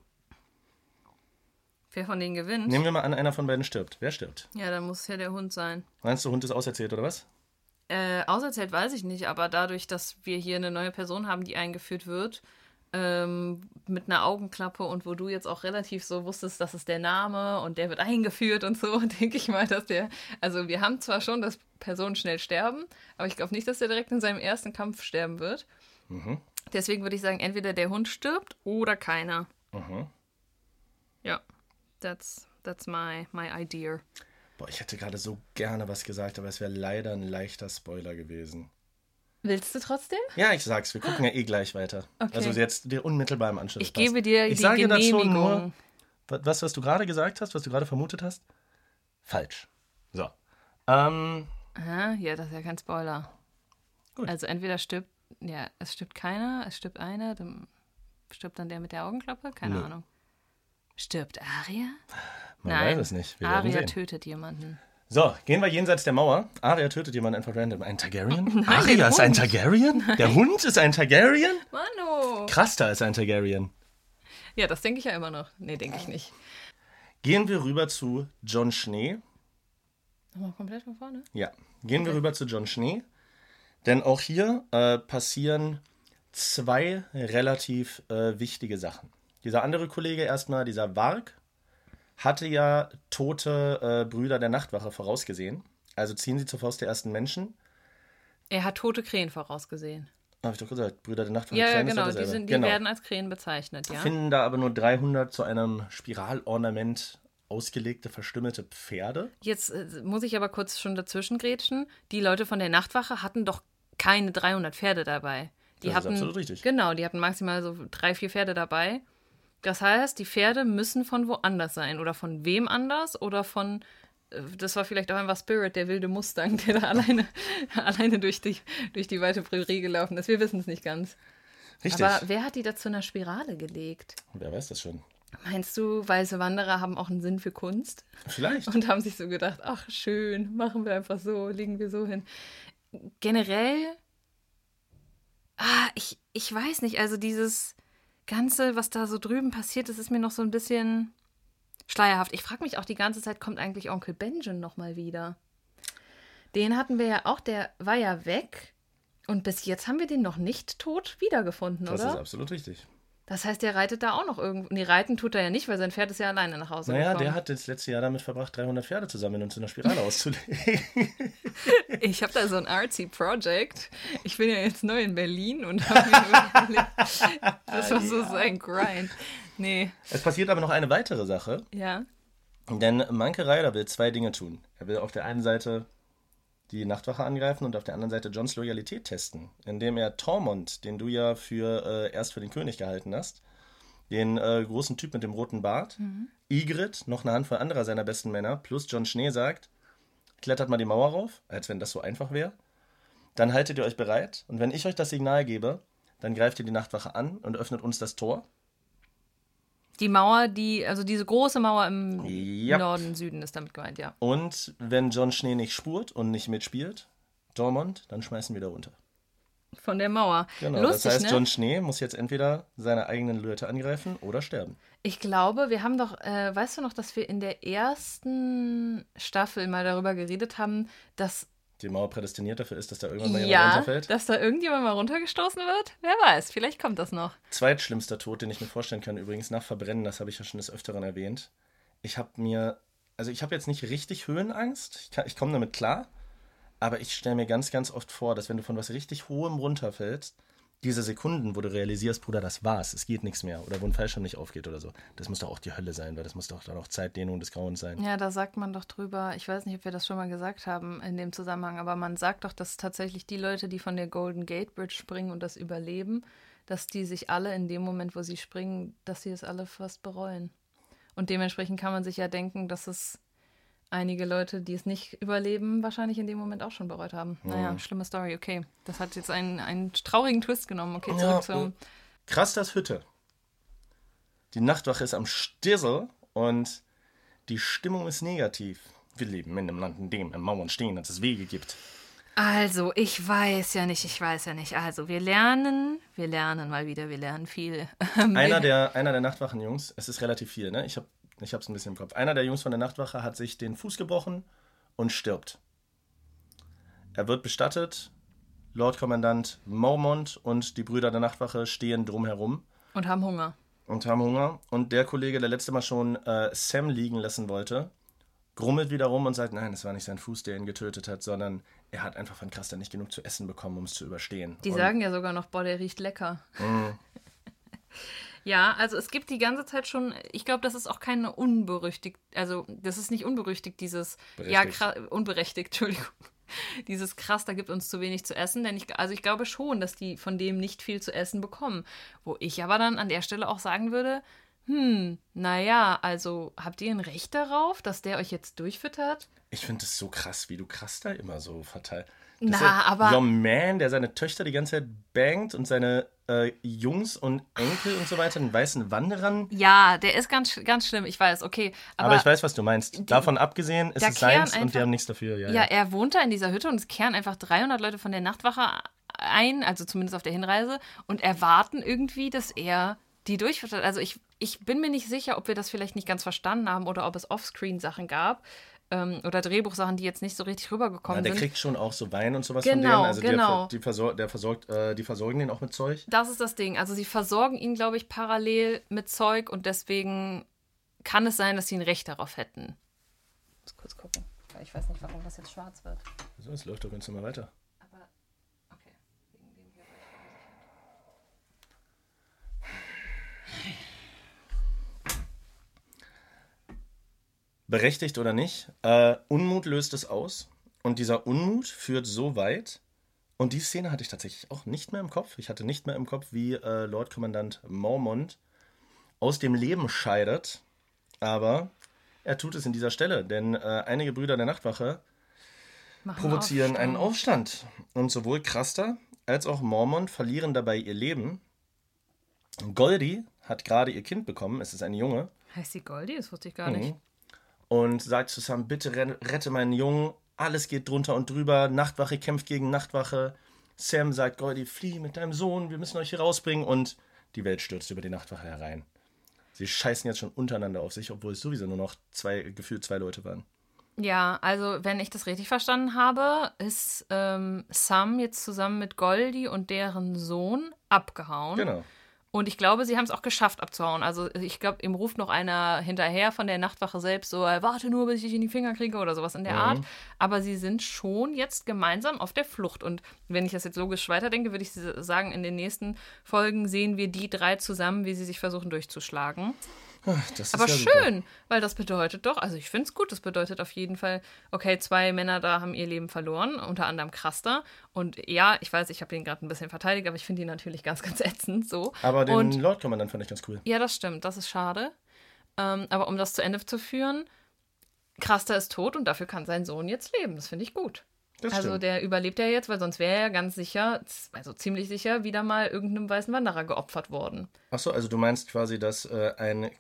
Wer von denen gewinnt? Nehmen wir mal an, einer von beiden stirbt. Wer stirbt? Ja, dann muss es ja der Hund sein. Meinst du, Hund ist auserzählt oder was? Äh, auserzählt weiß ich nicht, aber dadurch, dass wir hier eine neue Person haben, die eingeführt wird, ähm, mit einer Augenklappe und wo du jetzt auch relativ so wusstest, das ist der Name und der wird eingeführt und so, denke ich mal, dass der. Also, wir haben zwar schon, dass Personen schnell sterben, aber ich glaube nicht, dass der direkt in seinem ersten Kampf sterben wird. Mhm. Deswegen würde ich sagen, entweder der Hund stirbt oder keiner. Mhm. Ja. That's, that's my, my idea. Boah, ich hätte gerade so gerne was gesagt, aber es wäre leider ein leichter Spoiler gewesen. Willst du trotzdem? Ja, ich sag's. Wir gucken ja eh gleich weiter. Okay. Also jetzt dir unmittelbar im Anschluss. Ich passt. gebe dir ich die sage Genehmigung. dazu nur, was, was du gerade gesagt hast, was du gerade vermutet hast, falsch. So. Ähm, Aha, ja, das ist ja kein Spoiler. Gut. Also entweder stirbt, ja, es stirbt keiner, es stirbt einer, dann stirbt dann der mit der Augenklappe, keine Nö. Ahnung. Stirbt Aria? Man Nein, weiß es nicht. Wir Aria tötet jemanden. So, gehen wir jenseits der Mauer. Aria tötet jemanden einfach random. Ein Targaryen? Nein, Aria ist ein Targaryen? Nein. Der Hund ist ein Targaryen? Mano. Krasta ist ein Targaryen. Ja, das denke ich ja immer noch. Nee, denke ich nicht. Gehen wir rüber zu John Schnee. Nochmal komplett von vorne? Ja. Gehen okay. wir rüber zu John Schnee. Denn auch hier äh, passieren zwei relativ äh, wichtige Sachen. Dieser andere Kollege erstmal, dieser Warg, hatte ja tote äh, Brüder der Nachtwache vorausgesehen. Also ziehen sie zur Faust der ersten Menschen. Er hat tote Krähen vorausgesehen. Habe ich doch gesagt, Brüder der Nachtwache. Ja, ja genau, die, sind, die genau. werden als Krähen bezeichnet, ja. Finden da aber nur 300 zu einem Spiralornament ausgelegte, verstümmelte Pferde. Jetzt äh, muss ich aber kurz schon dazwischen grätschen. Die Leute von der Nachtwache hatten doch keine 300 Pferde dabei. Die das hatten, ist absolut richtig. Genau, die hatten maximal so drei, vier Pferde dabei. Das heißt, die Pferde müssen von woanders sein. Oder von wem anders? Oder von. Äh, das war vielleicht auch einfach Spirit, der wilde Mustang, der da alleine, alleine durch, die, durch die weite Prärie gelaufen ist. Wir wissen es nicht ganz. Richtig. Aber wer hat die da zu einer Spirale gelegt? Wer weiß das schon? Meinst du, weiße Wanderer haben auch einen Sinn für Kunst? Vielleicht. Und haben sich so gedacht, ach schön, machen wir einfach so, legen wir so hin. Generell, ah, ich, ich weiß nicht, also dieses, Ganze, was da so drüben passiert, das ist mir noch so ein bisschen schleierhaft. Ich frage mich auch die ganze Zeit, kommt eigentlich Onkel Benjamin nochmal wieder? Den hatten wir ja auch, der war ja weg. Und bis jetzt haben wir den noch nicht tot wiedergefunden, das oder? Das ist absolut richtig. Das heißt, der reitet da auch noch irgendwo. Nee, reiten tut er ja nicht, weil sein Pferd ist ja alleine nach Hause naja, gekommen. der hat das letzte Jahr damit verbracht, 300 Pferde zu sammeln und zu einer Spirale auszulegen. ich habe da so ein artsy Project. Ich bin ja jetzt neu in Berlin und habe mir überlegt, das war so sein Grind. Nee. Es passiert aber noch eine weitere Sache. Ja. Denn Manke Ryder will zwei Dinge tun. Er will auf der einen Seite die Nachtwache angreifen und auf der anderen Seite Johns Loyalität testen, indem er Tormund, den du ja für äh, erst für den König gehalten hast, den äh, großen Typ mit dem roten Bart, Ygritte, noch eine Handvoll anderer seiner besten Männer, plus John Schnee sagt, klettert mal die Mauer rauf, als wenn das so einfach wäre. Dann haltet ihr euch bereit und wenn ich euch das Signal gebe, dann greift ihr die Nachtwache an und öffnet uns das Tor. Die Mauer, die, also diese große Mauer im Ja. Norden, Süden ist damit gemeint, ja. Und wenn John Schnee nicht spurt und nicht mitspielt, Tormund, dann schmeißen wir da runter. Von der Mauer. Genau, Lustig, das heißt, ne? John Schnee muss jetzt entweder seine eigenen Leute angreifen oder sterben. Ich glaube, wir haben doch, äh, weißt du noch, dass wir in der ersten Staffel mal darüber geredet haben, dass Die Mauer prädestiniert dafür ist, dass da irgendwann mal jemand ja, runterfällt. dass da irgendjemand mal runtergestoßen wird? Wer weiß, vielleicht kommt das noch. Zweitschlimmster Tod, den ich mir vorstellen kann, übrigens nach Verbrennen, das habe ich ja schon des Öfteren erwähnt. Ich habe mir, also ich habe jetzt nicht richtig Höhenangst, ich, kann- ich komme damit klar, aber ich stelle mir ganz, ganz oft vor, dass wenn du von was richtig Hohem runterfällst, diese Sekunden, wo du realisierst, Bruder, das war's, es geht nichts mehr, oder wo ein Fallschirm nicht aufgeht oder so, das muss doch auch die Hölle sein, weil das muss doch dann auch Zeitdehnung des Grauens sein. Ja, da sagt man doch drüber, ich weiß nicht, ob wir das schon mal gesagt haben in dem Zusammenhang, aber man sagt doch, dass tatsächlich die Leute, die von der Golden Gate Bridge springen und das überleben, dass die sich alle in dem Moment, wo sie springen, dass sie es alle fast bereuen. Und dementsprechend kann man sich ja denken, dass es einige Leute, die es nicht überleben, wahrscheinlich in dem Moment auch schon bereut haben. Naja, schlimme Story, okay. Das hat jetzt einen, einen traurigen Twist genommen. Okay, zurück Ja, zum. Krass, das Hütte. Die Nachtwache ist am Stissel und die Stimmung ist negativ. Wir leben in einem Land, in dem in Mauern stehen, dass es Wege gibt. Also, ich weiß ja nicht, ich weiß ja nicht. Also, wir lernen, wir lernen mal wieder, wir lernen viel. Einer der, einer der Nachtwachenjungs, es ist relativ viel, ne? Ich habe ich hab's ein bisschen im Kopf. Einer der Jungs von der Nachtwache hat sich den Fuß gebrochen und stirbt. Er wird bestattet. Lord Kommandant Mormont und die Brüder der Nachtwache stehen drumherum. Und haben Hunger. und haben Hunger. Und der Kollege, der letzte Mal schon äh, Sam liegen lassen wollte, grummelt wieder rum und sagt, nein, es war nicht sein Fuß, der ihn getötet hat, sondern er hat einfach von Krasta nicht genug zu essen bekommen, um es zu überstehen. Die und sagen ja sogar noch, boah, der riecht lecker. Mhm. ja, also es gibt die ganze Zeit schon, ich glaube, das ist auch keine unberüchtigt, also das ist nicht unberüchtigt, dieses, ja, Berechtigt. kra- unberechtigt, Entschuldigung. Dieses krass, da gibt uns zu wenig zu essen, denn ich, also ich glaube schon, dass die von dem nicht viel zu essen bekommen. Wo ich aber dann an der Stelle auch sagen würde, hm, naja, also habt ihr ein Recht darauf, dass der euch jetzt durchfüttert? Ich finde es so krass, wie du Krasta immer so verteilst. Na, ist ja aber- Your Man, der seine Töchter die ganze Zeit bangt und seine äh, Jungs und Enkel und so weiter, den weißen Wanderern. Ja, der ist ganz, ganz schlimm, ich weiß, okay. Aber, ich weiß, was du meinst. Davon abgesehen ist es seins kehren und die einfach- haben nichts dafür. Ja, Ja, ja. er wohnt da in dieser Hütte und es kehren einfach 300 Leute von der Nachtwache ein, also zumindest auf der Hinreise, und erwarten irgendwie, dass er die durchfüttert. Also ich, ich bin mir nicht sicher, ob wir das vielleicht nicht ganz verstanden haben oder ob es Offscreen-Sachen gab ähm, oder Drehbuchsachen, die jetzt nicht so richtig Ja, rübergekommen der sind. kriegt schon auch so Wein und sowas von Genau, denen. Also genau. Die, die, versor der versorgt, äh, die versorgen den auch mit Zeug. Das ist das Ding. Also sie versorgen ihn, glaube ich, parallel mit Zeug und deswegen kann es sein, dass sie ein Recht darauf hätten. Ich muss kurz gucken. weil Ich weiß nicht, warum das jetzt schwarz wird. So, es läuft doch ganz normal weiter. Aber okay. Wegen dem hier. Berechtigt oder nicht, äh, Unmut löst es aus. Und dieser Unmut führt so weit. Und die Szene hatte ich tatsächlich auch nicht mehr im Kopf. Ich hatte nicht mehr im Kopf, wie äh, Lord Kommandant Mormont aus dem Leben scheidet. Aber er tut es in dieser Stelle, denn äh, einige Brüder der Nachtwache Machen provozieren einen Aufstand. Aufstand. Und sowohl Craster als auch Mormont verlieren dabei ihr Leben. Goldie hat gerade ihr Kind bekommen, es ist ein Junge, Heißt die Goldie? Das wusste ich gar nicht. Und sagt zu Sam, bitte rette meinen Jungen, alles geht drunter und drüber, Nachtwache kämpft gegen Nachtwache. Sam sagt, Goldie, flieh mit deinem Sohn, wir müssen euch hier rausbringen und die Welt stürzt über die Nachtwache herein. Sie scheißen jetzt schon untereinander auf sich, obwohl es sowieso nur noch zwei, gefühlt zwei Leute waren. Ja, also wenn ich das richtig verstanden habe, ist ähm, Sam jetzt zusammen mit Goldie und deren Sohn abgehauen. Genau. Und ich glaube, sie haben es auch geschafft abzuhauen. Also ich glaube, ihm ruft noch einer hinterher von der Nachtwache selbst so, "Äh, warte nur, bis ich dich in die Finger kriege oder sowas in der Art. Aber sie sind schon jetzt gemeinsam auf der Flucht. Und wenn ich das jetzt logisch weiterdenke, würde ich sagen, in den nächsten Folgen sehen wir die drei zusammen, wie sie sich versuchen durchzuschlagen. Das ist Aber ja super. schön, weil das bedeutet doch, also ich finde es gut, das bedeutet auf jeden Fall, okay, zwei Männer da haben ihr Leben verloren, unter anderem Kraster. Und ja, ich weiß, ich habe ihn gerade ein bisschen verteidigt, aber ich finde ihn natürlich ganz, ganz ätzend so. Aber den Und Lord Commandant fand ich ganz cool. ja, das stimmt, das ist schade. Ähm, aber um das zu Ende zu führen, Kraster ist tot und dafür kann sein Sohn jetzt leben. Das finde ich gut. Das also stimmt. der überlebt ja jetzt, weil sonst wäre er ganz sicher, also ziemlich sicher, wieder mal irgendeinem weißen Wanderer geopfert worden. Achso, also du meinst quasi, dass äh, ein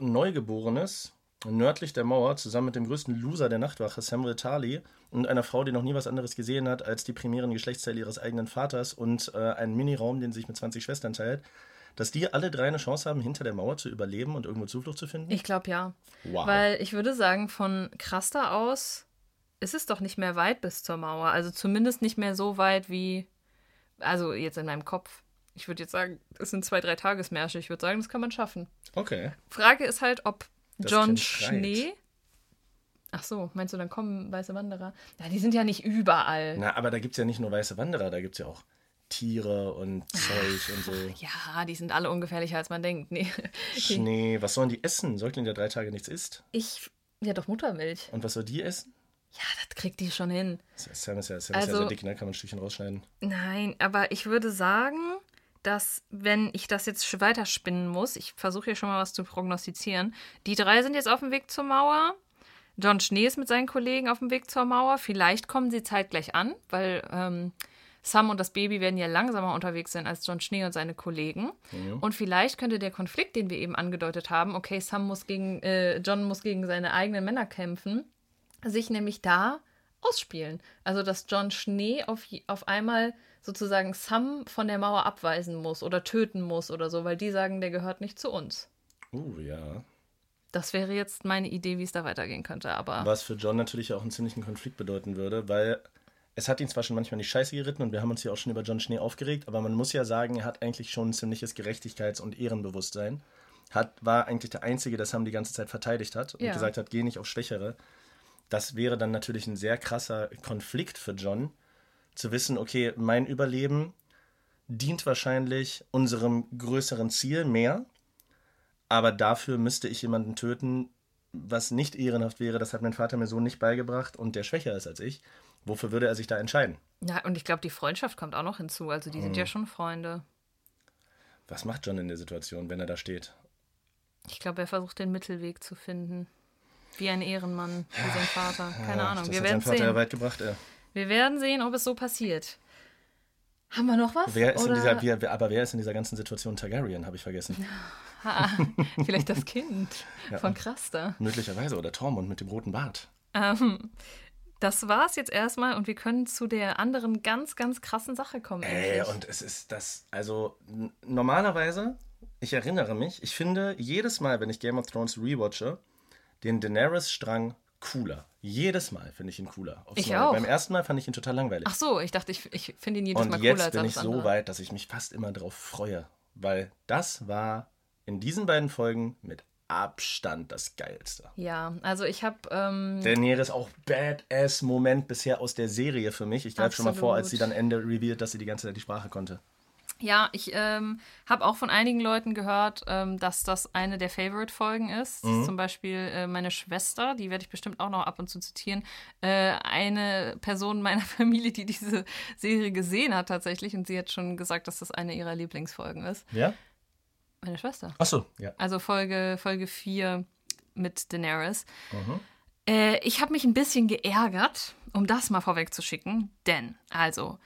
Neugeborenes nördlich der Mauer zusammen mit dem größten Loser der Nachtwache, Samuel Tarly, und einer Frau, die noch nie was anderes gesehen hat als die primären Geschlechtsteile ihres eigenen Vaters und äh, einen Miniraum, den sie sich mit 20 Schwestern teilt, dass die alle drei eine Chance haben, hinter der Mauer zu überleben und irgendwo Zuflucht zu finden? Ich glaube ja. wow. Weil ich würde sagen, von Kraster aus ist es doch nicht mehr weit bis zur Mauer. Also zumindest nicht mehr so weit wie, also jetzt in meinem Kopf. Ich würde jetzt sagen, es sind zwei, drei Tagesmärsche. Ich würde sagen, das kann man schaffen. okay. Frage ist halt, ob Das John. Schnee. Ach so, meinst du, dann kommen weiße Wanderer? Ja, die sind ja nicht überall. Na, aber da gibt es ja nicht nur weiße Wanderer, da gibt es ja auch Tiere und Zeug und so. Ja, die sind alle ungefährlicher, als man denkt. Nee. Schnee, was sollen die essen? Säugling, der drei Tage nichts isst? Ich, ja doch Muttermilch. Und was soll die essen? Ja, das kriegt die schon hin. Sam ist ja, Sam ist ja Also- sehr dick, ne? Kann man ein Stückchen rausschneiden. Nein, aber ich würde sagen, dass, wenn ich das jetzt weiterspinnen muss, ich versuche hier schon mal was zu prognostizieren, die drei sind jetzt auf dem Weg zur Mauer. John Schnee ist mit seinen Kollegen auf dem Weg zur Mauer. Vielleicht kommen sie zeitgleich an, weil ähm, Sam und das Baby werden ja langsamer unterwegs sein als John Schnee und seine Kollegen. Und vielleicht könnte der Konflikt, den wir eben angedeutet haben, okay, Sam muss gegen, äh, John muss gegen seine eigenen Männer kämpfen, sich nämlich da ausspielen. Also, dass John Schnee auf, auf einmal sozusagen Sam von der Mauer abweisen muss oder töten muss oder so, weil die sagen, der gehört nicht zu uns. Uh, ja. Das wäre jetzt meine Idee, wie es da weitergehen könnte, aber Was für John natürlich auch einen ziemlichen Konflikt bedeuten würde, weil es hat ihn zwar schon manchmal in die Scheiße geritten und wir haben uns ja auch schon über John Schnee aufgeregt, aber man muss ja sagen, er hat eigentlich schon ein ziemliches Gerechtigkeits- und Ehrenbewusstsein. Hat, war eigentlich der Einzige, der Sam die ganze Zeit verteidigt hat und Ja. gesagt hat, geh nicht auf Schwächere. Das wäre dann natürlich ein sehr krasser Konflikt für John, zu wissen, okay, mein Überleben dient wahrscheinlich unserem größeren Ziel mehr, aber dafür müsste ich jemanden töten, was nicht ehrenhaft wäre. Das hat mein Vater mir so nicht beigebracht und der schwächer ist als ich. Wofür würde er sich da entscheiden? ja, und ich glaube, die Freundschaft kommt auch noch hinzu. Also die sind ja schon Freunde. Was macht John in der Situation, wenn er da steht? Ich glaube, er versucht den Mittelweg zu finden. Wie ein Ehrenmann, wie sein Vater. Keine Ahnung. Das Wir hat sein werden Vater ja sehen. weit gebracht. Er. Wir werden sehen, ob es so passiert. Haben wir noch was? Wer ist in Oder- dieser, wer, aber wer ist in dieser ganzen Situation Targaryen, habe ich vergessen. Ah, vielleicht das Kind Ja. von Kraster. Möglicherweise. Oder Tormund mit dem roten Bart. Ähm, das war's jetzt erstmal und wir können zu der anderen ganz, ganz krassen Sache kommen. Ey, endlich. und es ist das, also normalerweise, ich erinnere mich, ich finde jedes Mal, wenn ich Game of Thrones rewatche, den Daenerys-Strang cooler. Jedes Mal finde ich ihn cooler. aufs Ich Neue. auch. Beim ersten Mal fand ich ihn total langweilig. Ach so, ich dachte, ich, ich finde ihn jedes Und Mal cooler jetzt als bin alles ich so andere. weit, dass ich mich fast immer drauf freue. Weil das war in diesen beiden Folgen mit Abstand das Geilste. Ja, also ich habe ähm, Daenerys auch Badass-Moment bisher aus der Serie für mich. Ich greife schon mal vor, als sie dann Ende revealed, dass sie die ganze Zeit die Sprache konnte. Ja, ich ähm, habe auch von einigen Leuten gehört, ähm, dass das eine der Favorite-Folgen ist. Mhm. Zum Beispiel äh, meine Schwester, die werde ich bestimmt auch noch ab und zu zitieren. Äh, eine Person meiner Familie, die diese Serie gesehen hat tatsächlich und sie hat schon gesagt, dass das eine ihrer Lieblingsfolgen ist. Ja? Meine Schwester. Achso, ja. Also Folge, Folge 4 mit Daenerys. Mhm. Äh, ich habe mich ein bisschen geärgert, um das mal vorwegzuschicken. Denn, also,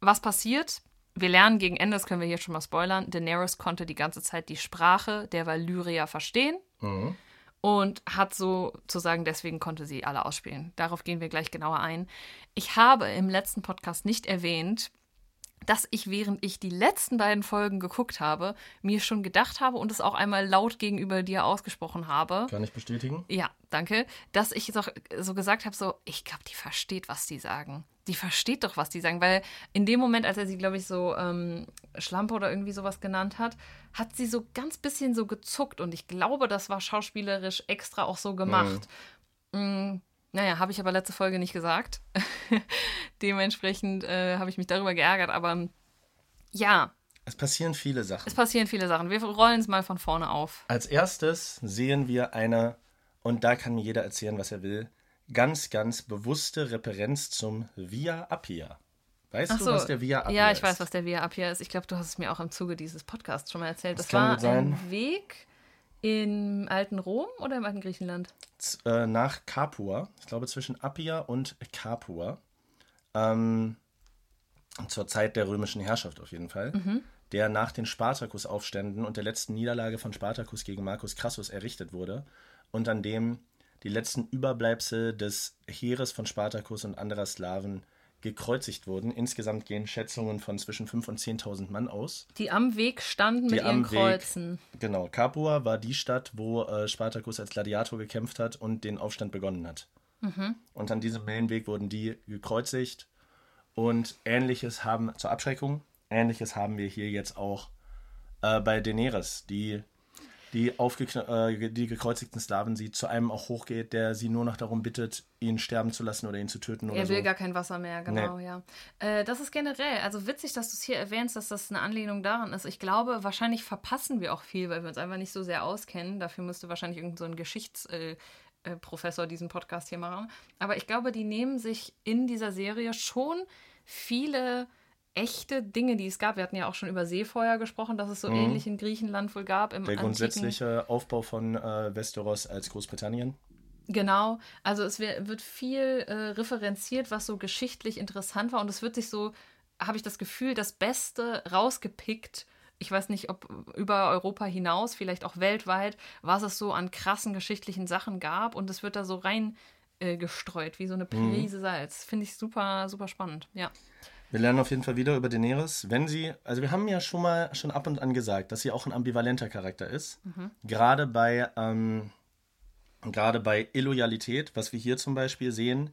was passiert? Wir lernen gegen Ende, das können wir hier schon mal spoilern, Daenerys konnte die ganze Zeit die Sprache der Valyrier verstehen Mhm. und hat sozusagen, deswegen konnte sie alle ausspielen. Darauf gehen wir gleich genauer ein. Ich habe im letzten Podcast nicht erwähnt, dass ich, während ich die letzten beiden Folgen geguckt habe, mir schon gedacht habe und es auch einmal laut gegenüber dir ausgesprochen habe. Kann ich bestätigen? Ja, danke. Dass ich so, so gesagt habe, so, ich glaube, die versteht, was die sagen. Die versteht doch, was die sagen. Weil in dem Moment, als er sie, glaube ich, so ähm, Schlampe oder irgendwie sowas genannt hat, hat sie so ganz bisschen so gezuckt. Und ich glaube, das war schauspielerisch extra auch so gemacht. Mhm. Mm, naja, habe ich aber letzte Folge nicht gesagt. Dementsprechend äh, habe ich mich darüber geärgert. Aber ja. Es passieren viele Sachen. Es passieren viele Sachen. Wir rollen es mal von vorne auf. Als erstes sehen wir eine, und da kann mir jeder erzählen, was er will, ganz, ganz bewusste Referenz zum Via Appia. Weißt Ach du, so, was der Via Appia Ja, ich ist? weiß, was der Via Appia ist. Ich glaube, du hast es mir auch im Zuge dieses Podcasts schon mal erzählt. Das Das, war ein Weg im alten Rom oder im alten Griechenland? Z- äh, nach Capua, ich glaube zwischen Appia und Capua, ähm, zur Zeit der römischen Herrschaft auf jeden Fall, der nach den Spartakusaufständen und der letzten Niederlage von Spartacus gegen Marcus Crassus errichtet wurde und an dem die letzten Überbleibsel des Heeres von Spartacus und anderer Slawen gekreuzigt wurden. Insgesamt gehen Schätzungen von zwischen 5.000 und 10.000 Mann aus. Die am Weg standen Die mit ihren am Weg. Kreuzen. Genau, Capua war die Stadt, wo äh, Spartacus als Gladiator gekämpft hat und den Aufstand begonnen hat. Und an diesem Mellenweg wurden die gekreuzigt. Und ähnliches haben, zur Abschreckung, ähnliches haben wir hier jetzt auch äh, bei Daenerys, die die, äh, die gekreuzigten Slaven sie zu einem auch hochgeht, der sie nur noch darum bittet, ihn sterben zu lassen oder ihn zu töten oder Er will so. gar kein Wasser mehr, genau, Nee. ja. Äh, das ist generell, also witzig, dass du es hier erwähnst, dass das eine Anlehnung daran ist. Ich glaube, wahrscheinlich verpassen wir auch viel, weil wir uns einfach nicht so sehr auskennen. Dafür müsste wahrscheinlich irgendein so ein Geschichtsprofessor äh, äh, Professor diesen Podcast hier machen. Aber ich glaube, die nehmen sich in dieser Serie schon viele echte Dinge, die es gab. Wir hatten ja auch schon über Seefeuer gesprochen, dass es so ähnlich in Griechenland wohl gab. Im Mhm. Der grundsätzliche Aufbau von äh, Westeros als Großbritannien. Genau, also es wird viel äh, referenziert, was so geschichtlich interessant war und es wird sich so, habe ich das Gefühl, das Beste rausgepickt. Ich weiß nicht, ob über Europa hinaus, vielleicht auch weltweit, was es so an krassen geschichtlichen Sachen gab und es wird da so rein äh, gestreut, wie so eine Prise Salz. Finde ich super, super spannend. Ja. Wir lernen auf jeden Fall wieder über Daenerys. Wenn sie, also wir haben ja schon mal schon ab und an gesagt, dass sie auch ein ambivalenter Charakter ist. Gerade bei, ähm, gerade bei Illoyalität, was wir hier zum Beispiel sehen,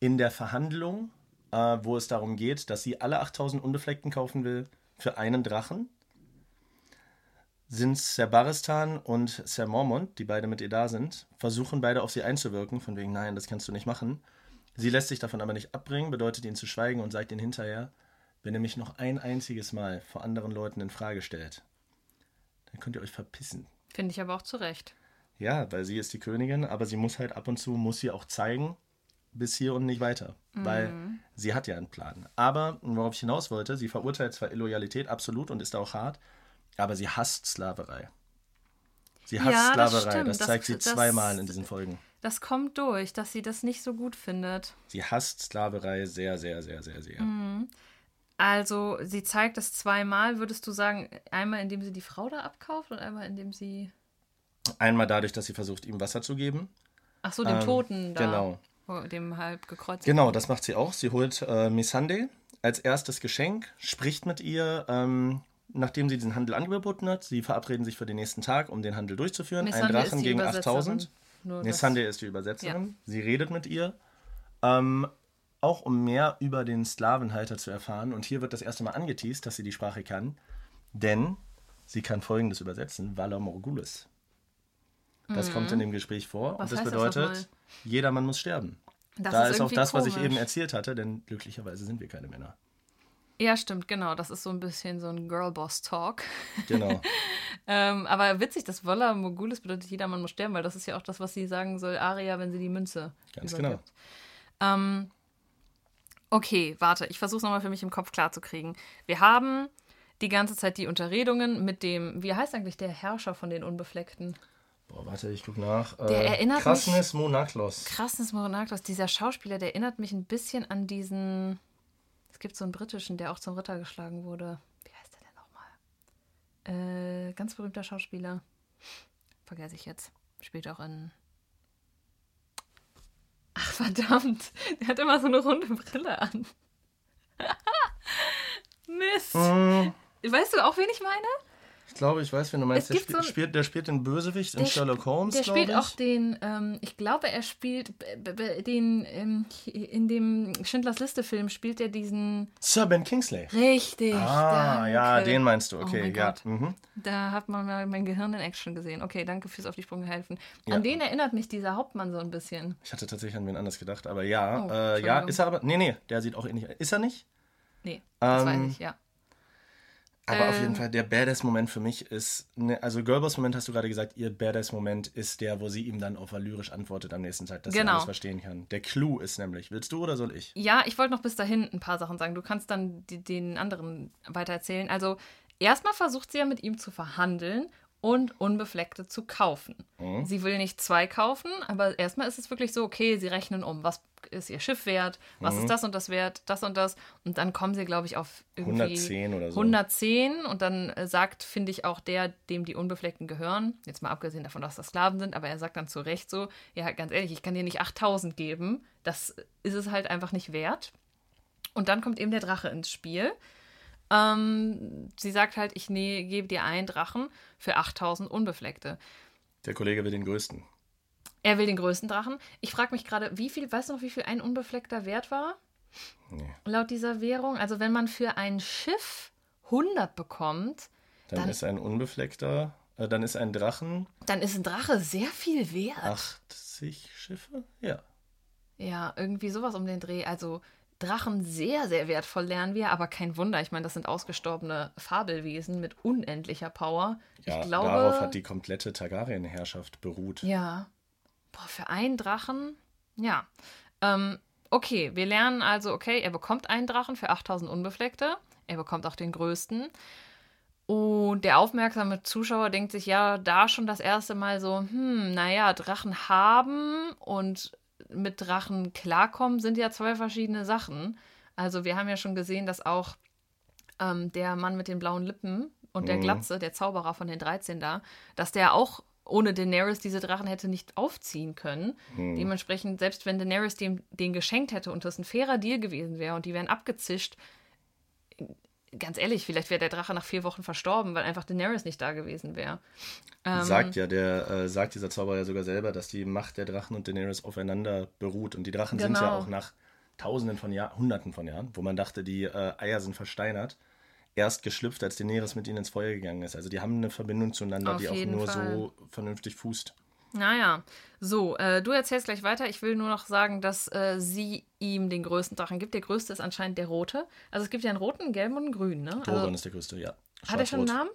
in der Verhandlung, äh, wo es darum geht, dass sie alle 8000 Unbefleckten kaufen will für einen Drachen, sind Ser Baristan und Ser Mormont, die beide mit ihr da sind, versuchen beide auf sie einzuwirken, von wegen, nein, das kannst du nicht machen. Sie lässt sich davon aber nicht abbringen, bedeutet ihnen zu schweigen und sagt ihnen hinterher, wenn ihr mich noch ein einziges Mal vor anderen Leuten in Frage stellt, dann könnt ihr euch verpissen. Finde ich aber auch zu Recht. Ja, weil sie ist die Königin, aber sie muss halt ab und zu, muss sie auch zeigen, bis hier und nicht weiter. Weil sie hat ja einen Plan. Aber, worauf ich hinaus wollte, sie verurteilt zwar Illoyalität absolut und ist auch hart, aber sie hasst Sklaverei. Sie hasst Ja, Sklaverei. Das, Das- zeigt sie das- zweimal in diesen Folgen. Das kommt durch, dass sie das nicht so gut findet. Sie hasst Sklaverei sehr, sehr, sehr, sehr, sehr. Also, sie zeigt es zweimal, würdest du sagen, einmal indem sie die Frau da abkauft und einmal indem sie. Einmal dadurch, dass sie versucht, ihm Wasser zu geben. Ach so, dem Ähm, Toten da. genau. Oh, Dem halb gekreuzigten. Genau, das macht sie auch. Sie holt äh, Missandei als erstes Geschenk, spricht mit ihr, ähm, nachdem sie diesen Handel angeboten hat. Sie verabreden sich für den nächsten Tag, um den Handel durchzuführen. Ein Missandei Drachen gegen Übersetzerin. 8000. Nur das- Missandei ist die Übersetzerin. Sie redet mit ihr. Ähm, auch um mehr über den Sklavenhalter zu erfahren. Und hier wird das erste Mal angeteased, dass sie die Sprache kann. Denn sie kann folgendes übersetzen: Valar Morgulis. Das kommt in dem Gespräch vor. Mhm. Was und das heißt das bedeutet, jedermann muss sterben. Das da ist ist auch das, was ich komisch. eben erzählt hatte, denn glücklicherweise sind wir keine Männer. Ja, stimmt, genau. Das ist so ein bisschen so ein Girlboss-Talk. Genau. ähm, aber witzig, dass Volla Mogulis bedeutet, jedermann muss sterben, weil das ist ja auch das, was sie sagen soll, Aria, wenn sie die Münze Ganz übergibt. Ähm, okay, warte, ich versuche es nochmal für mich im Kopf klarzukriegen. Wir haben die ganze Zeit die Unterredungen mit dem, wie heißt eigentlich der Herrscher von den Unbefleckten? Boah, warte, ich guck nach. Der erinnert Krasnis Monaklos. Krasses Moronaklos, dieser Schauspieler, der erinnert mich ein bisschen an diesen. Es gibt so einen britischen, der auch zum Ritter geschlagen wurde. Wie heißt der denn nochmal? Äh, ganz berühmter Schauspieler. Vergesse ich jetzt. Spielt auch in. Ach, verdammt. Der hat immer so eine runde Brille an. Mist. Hm, Weißt du auch, wen ich meine? Ich glaube, ich weiß, wen du meinst. Der, spiel, so spielt, der spielt den Bösewicht in Sherlock Holmes, Der spielt ich. auch den, ähm, ich glaube, er spielt den, ähm, in dem Schindlers Liste-Film spielt er diesen. Sir Ben Kingsley. Richtig. Ah, danke. ja, den meinst du. Oh Okay, mein ja. Mhm. Da hat man mal mein Gehirn in Action gesehen. Okay, danke fürs auf die Sprünge helfen. Ja. An den erinnert mich dieser Hauptmann so ein bisschen. Ich hatte tatsächlich an wen anders gedacht, aber ja, Oh, äh, ja, ist er aber. Nee, nee, der sieht auch ähnlich. Ist er nicht? Nee, das Ähm, weiß ich, ja. Aber auf Ähm. jeden Fall, der Badass-Moment für mich ist, ne, also Girlboss-Moment hast du gerade gesagt, ihr Badass-Moment ist der, wo sie ihm dann auf lyrisch antwortet am nächsten Tag, dass Genau. er alles verstehen kann. Der Clou ist nämlich, willst du oder soll ich? Ja, ich wollte noch bis dahin ein paar Sachen sagen. Du kannst dann die, den anderen weitererzählen. Also, erstmal versucht sie ja mit ihm zu verhandeln und Unbefleckte zu kaufen. Mhm. Sie will nicht zwei kaufen, aber erstmal ist es wirklich so, okay, sie rechnen um, was ist ihr Schiff wert, was Mhm. ist das und das wert, das und das. Und dann kommen sie, glaube ich, auf irgendwie 110 oder so. 110 und dann äh, sagt, finde ich, auch der, dem die Unbefleckten gehören, jetzt mal abgesehen davon, dass das Sklaven sind, aber er sagt dann zu Recht so, ja, ganz ehrlich, ich kann dir nicht 8000 geben, das ist es halt einfach nicht wert. Und dann kommt eben der Drache ins Spiel. Ähm, sie sagt halt, ich nee, gebe dir einen Drachen für 8000 Unbefleckte. Der Kollege will den größten. Er will den größten Drachen. Ich frage mich gerade, wie viel, weißt du noch, wie viel ein Unbefleckter wert war? Nee. Laut dieser Währung. Also, wenn man für ein Schiff 100 bekommt, Dann, Dann- ist ein unbefleckter, äh, dann ist ein Drachen dann ist ein Drache sehr viel wert. 80 Schiffe? Ja. Ja, irgendwie sowas um den Dreh. Also Drachen sehr, sehr wertvoll lernen wir, aber kein Wunder. Ich meine, das sind ausgestorbene Fabelwesen mit unendlicher Power. Ja, ich glaube, darauf hat die komplette Targaryen-Herrschaft beruht. Ja. Boah, für einen Drachen? Ja. Ähm, okay, wir lernen also, okay, er bekommt einen Drachen für 8000 Unbefleckte. Er bekommt auch den größten. Und der aufmerksame Zuschauer denkt sich ja da schon das erste Mal so, hm, naja, Drachen haben und mit Drachen klarkommen sind ja zwei verschiedene Sachen. Also wir haben ja schon gesehen, dass auch ähm, der Mann mit den blauen Lippen und der Mhm. Glatze, der Zauberer von den 13 da, dass der auch ohne Daenerys diese Drachen hätte nicht aufziehen können. Mhm. Dementsprechend, selbst wenn Daenerys dem den geschenkt hätte und das ein fairer Deal gewesen wäre und die wären abgezischt, ganz ehrlich, vielleicht wäre der Drache nach vier Wochen verstorben, weil einfach Daenerys nicht da gewesen wäre. Ähm, sagt ja der, äh, sagt dieser Zauberer ja sogar selber, dass die Macht der Drachen und Daenerys aufeinander beruht. Und die Drachen sind ja Genau. auch nach Tausenden von Jahren, Hunderten von Jahren, wo man dachte, die äh, Eier sind versteinert, erst geschlüpft, als Daenerys mit ihnen ins Feuer gegangen ist. Also die haben eine Verbindung zueinander, Auf die auch nur Fall. so vernünftig fußt. Naja, so, äh, du erzählst gleich weiter. Ich will nur noch sagen, dass äh, sie ihm den größten Drachen gibt. Der größte ist anscheinend der rote. Also es gibt ja einen roten, einen gelben und einen grünen, ne? Drogon Also, ist der größte, ja. hat er schon einen. Namen?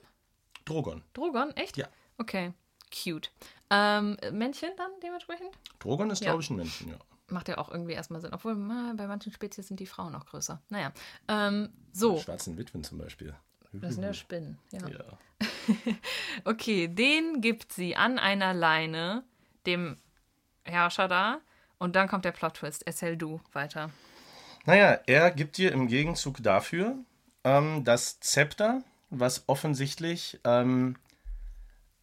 Drogon. Drogon? Echt? Ja. Okay, cute. Ähm, Männchen dann dementsprechend? Drogon ist, Ja. glaube ich, ein Männchen, ja. Macht ja auch irgendwie erstmal Sinn. Obwohl, bei manchen Spezies sind die Frauen auch größer. Naja, ähm, so. Schwarzen Witwen zum Beispiel. Das sind ja Spinnen, ja. Ja. Okay, den gibt sie an einer Leine dem Herrscher da. Und dann kommt der Plot-Twist. Erzähl du weiter. Naja, er gibt dir im Gegenzug dafür ähm, das Zepter, was offensichtlich ähm,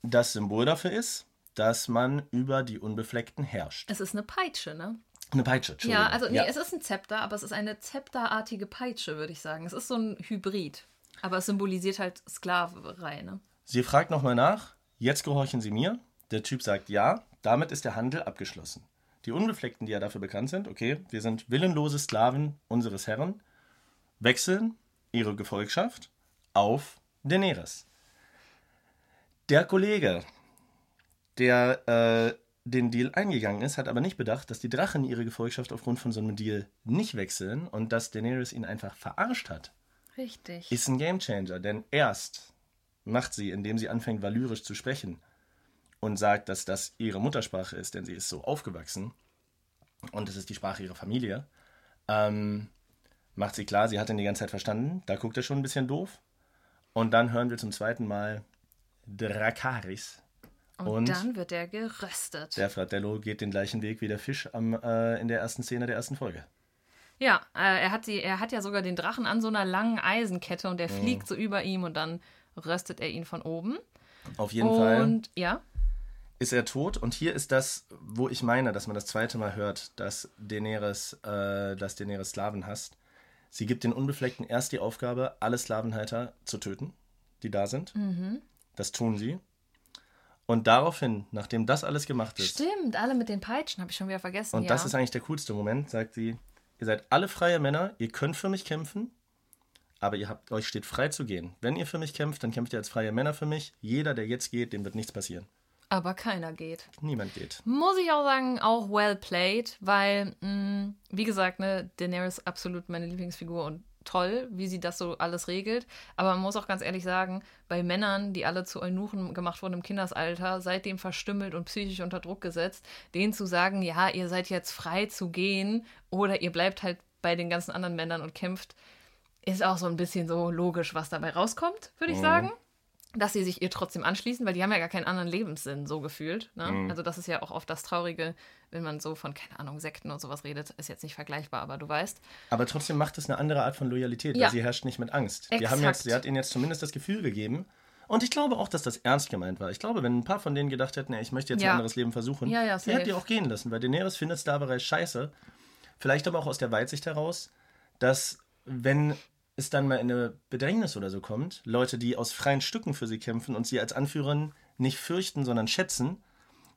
das Symbol dafür ist, dass man über die Unbefleckten herrscht. Es ist eine Peitsche, ne? Eine Peitsche, Entschuldigung. Ja, also nee, ja. es ist ein Zepter, aber es ist eine zepterartige Peitsche, würde ich sagen. Es ist so ein Hybrid. Aber es symbolisiert halt Sklaverei, ne? Sie fragt nochmal nach, jetzt gehorchen Sie mir. Der Typ sagt ja, damit ist der Handel abgeschlossen. Die Unbefleckten, die ja dafür bekannt sind, okay, wir sind willenlose Sklaven unseres Herren, wechseln ihre Gefolgschaft auf Daenerys. Der Kollege, der äh, den Deal eingegangen ist, hat aber nicht bedacht, dass die Drachen ihre Gefolgschaft aufgrund von so einem Deal nicht wechseln und dass Daenerys ihn einfach verarscht hat Richtig. ist ein Gamechanger, denn erst macht sie, indem sie anfängt, valyrisch zu sprechen und sagt, dass das ihre Muttersprache ist, denn sie ist so aufgewachsen und es ist die Sprache ihrer Familie, ähm, macht sie klar, sie hat ihn die ganze Zeit verstanden. Da guckt er schon ein bisschen doof. Und dann hören wir zum zweiten Mal Drakaris. und, und dann wird er geröstet. Der Fratello geht den gleichen Weg wie der Fisch am, äh, in der ersten Szene der ersten Folge. Ja, äh, er, hat die, er hat ja sogar den Drachen an so einer langen Eisenkette und der Mhm. fliegt so über ihm und dann röstet er ihn von oben. Auf jeden Fall. Und ja, ist er tot. Und hier ist das, wo ich meine, dass man das zweite Mal hört, dass Daenerys, äh, dass Daenerys Sklaven hasst. Sie gibt den Unbefleckten erst die Aufgabe, alle Sklavenhalter zu töten, die da sind. Das tun sie. Und daraufhin, nachdem das alles gemacht ist, Stimmt, alle mit den Peitschen, habe ich schon wieder vergessen. und ja. das ist eigentlich der coolste Moment, sagt sie, ihr seid alle freie Männer, ihr könnt für mich kämpfen, aber ihr habt, euch steht frei zu gehen. Wenn ihr für mich kämpft, dann kämpft ihr als freie Männer für mich. Jeder, der jetzt geht, dem wird nichts passieren. Aber keiner geht. Niemand geht. Muss ich auch sagen, auch well played, weil, mh, wie gesagt, ne, Daenerys absolut meine Lieblingsfigur und toll, wie sie das so alles regelt. Aber man muss auch ganz ehrlich sagen, bei Männern, die alle zu Eunuchen gemacht wurden im Kindesalter, seitdem verstümmelt und psychisch unter Druck gesetzt, denen zu sagen, ja, ihr seid jetzt frei zu gehen oder ihr bleibt halt bei den ganzen anderen Männern und kämpft, ist auch so ein bisschen so logisch, was dabei rauskommt, würde ich sagen dass sie sich ihr trotzdem anschließen, weil die haben ja gar keinen anderen Lebenssinn, so gefühlt. Ne? Also das ist ja auch oft das Traurige, wenn man so von, keine Ahnung, Sekten und sowas redet, ist jetzt nicht vergleichbar, aber du weißt. Aber trotzdem macht es eine andere Art von Loyalität, Ja. weil sie herrscht nicht mit Angst. Die haben Exakt. jetzt, sie hat ihnen jetzt zumindest das Gefühl gegeben. Und ich glaube auch, dass das ernst gemeint war. Ich glaube, wenn ein paar von denen gedacht hätten, ey, ich möchte jetzt Ja. ein anderes Leben versuchen, Ja, ja, die hätten die auch gehen lassen, weil Daenerys findet Starbury scheiße. Vielleicht aber auch aus der Weitsicht heraus, dass wenn es dann mal in eine Bedrängnis oder so kommt, Leute, die aus freien Stücken für sie kämpfen und sie als Anführerin nicht fürchten, sondern schätzen,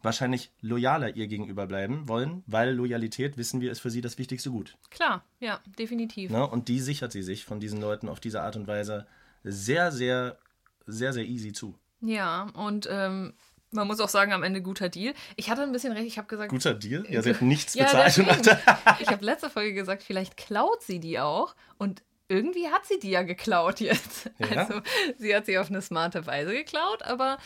wahrscheinlich loyaler ihr gegenüber bleiben wollen, weil Loyalität, wissen wir, ist für sie das wichtigste Gut. Klar, ja, definitiv. Ne? Und die sichert sie sich von diesen Leuten auf diese Art und Weise sehr, sehr, sehr, sehr easy zu. Ja, und ähm, man muss auch sagen, am Ende guter Deal. Ich hatte ein bisschen recht, ich habe gesagt, Guter Deal? Ja, sie hat nichts Ja, bezahlt. hat- ich habe letzte Folge gesagt, vielleicht klaut sie die auch und irgendwie hat sie die ja geklaut jetzt. Ja. Also sie hat sie auf eine smarte Weise geklaut, aber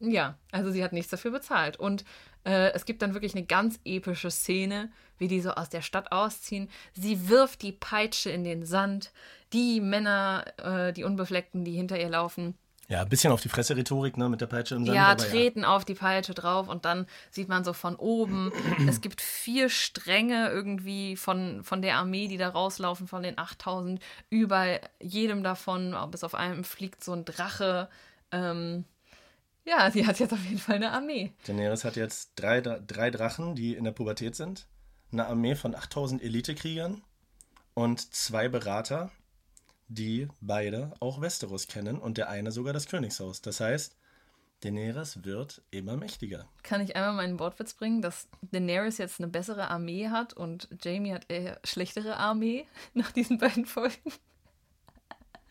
ja, also sie hat nichts dafür bezahlt. Und äh, es gibt dann wirklich eine ganz epische Szene, wie die so aus der Stadt ausziehen. Sie wirft die Peitsche in den Sand. Die Männer, äh, die Unbefleckten, die hinter ihr laufen, ja, ein bisschen auf die Fresse-Rhetorik, ne, mit der Peitsche im Sand. ja, treten auf die Peitsche drauf und dann sieht man so von oben, es gibt vier Stränge irgendwie von, von der Armee, die da rauslaufen, von den 8000. Über jedem davon, bis auf einem, fliegt so ein Drache. Ähm, ja, sie hat jetzt auf jeden Fall eine Armee. Daenerys hat jetzt drei, drei Drachen, die in der Pubertät sind, eine Armee von 8000 Elitekriegern und zwei Berater, die beide auch Westeros kennen und der eine sogar das Königshaus. Das heißt, Daenerys wird immer mächtiger. Kann ich einmal meinen Wortwitz bringen, dass Daenerys jetzt eine bessere Armee hat und Jamie hat eher schlechtere Armee nach diesen beiden Folgen?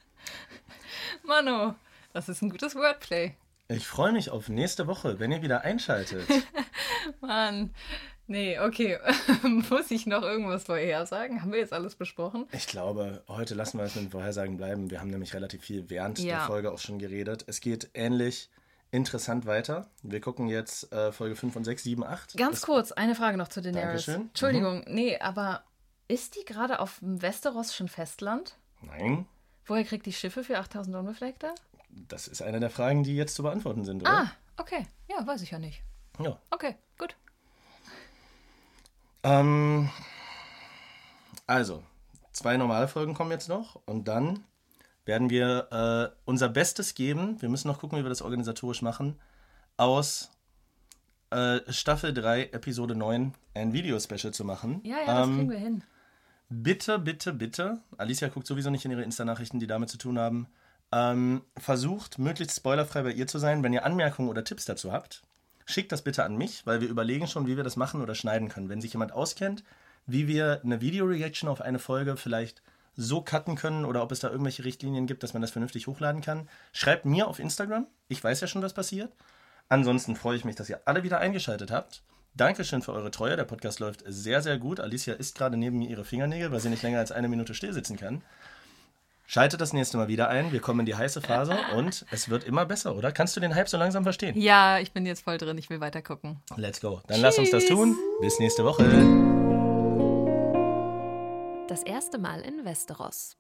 Mano, das ist ein gutes Wordplay. Ich freue mich auf nächste Woche, wenn ihr wieder einschaltet. Mann. Nee, okay. Muss ich noch irgendwas vorher sagen? Haben wir jetzt alles besprochen? Ich glaube, heute lassen wir es mit den Vorhersagen bleiben. Wir haben nämlich relativ viel während Ja. der Folge auch schon geredet. Es geht ähnlich interessant weiter. Wir gucken jetzt äh, Folge 5 und 6, 7, 8. Ganz kurz, eine Frage noch zu Daenerys. Dankeschön. Mhm. Entschuldigung, nee, aber ist die gerade auf dem Westeroschen Festland? Nein, Woher kriegt die Schiffe für 8000 Unbefleckte? das ist eine der Fragen, die jetzt zu beantworten sind, oder? Ah, okay. Ja, weiß ich ja nicht. Ja. Okay, gut. Ähm, also, zwei normale Folgen kommen jetzt noch und dann werden wir äh, unser Bestes geben. Wir müssen noch gucken, wie wir das organisatorisch machen. Aus äh, Staffel 3, Episode 9 ein Video-Special zu machen. Ja, ja, das Ähm, kriegen wir hin. Bitte, bitte, bitte. Alicia guckt sowieso nicht in ihre Insta-Nachrichten, die damit zu tun haben. Ähm, versucht, möglichst spoilerfrei bei ihr zu sein. Wenn ihr Anmerkungen oder Tipps dazu habt, schickt das bitte an mich, weil wir überlegen schon, wie wir das machen oder schneiden können. Wenn sich jemand auskennt, wie wir eine Video-Reaction auf eine Folge vielleicht so cutten können oder ob es da irgendwelche Richtlinien gibt, dass man das vernünftig hochladen kann, schreibt mir auf Instagram. Ich weiß ja schon, was passiert. Ansonsten freue ich mich, dass ihr alle wieder eingeschaltet habt. Dankeschön für eure Treue. Der Podcast läuft sehr, sehr gut. Alicia isst gerade neben mir ihre Fingernägel, weil sie nicht länger als eine Minute still sitzen kann. Schaltet das nächste Mal wieder ein. Wir kommen in die heiße Phase und es wird immer besser, oder? Kannst du den Hype so langsam verstehen? Ja, ich bin jetzt voll drin. Ich will weiter gucken. Let's go. Dann lass uns das Tschüss. tun. Bis nächste Woche. Das erste Mal in Westeros.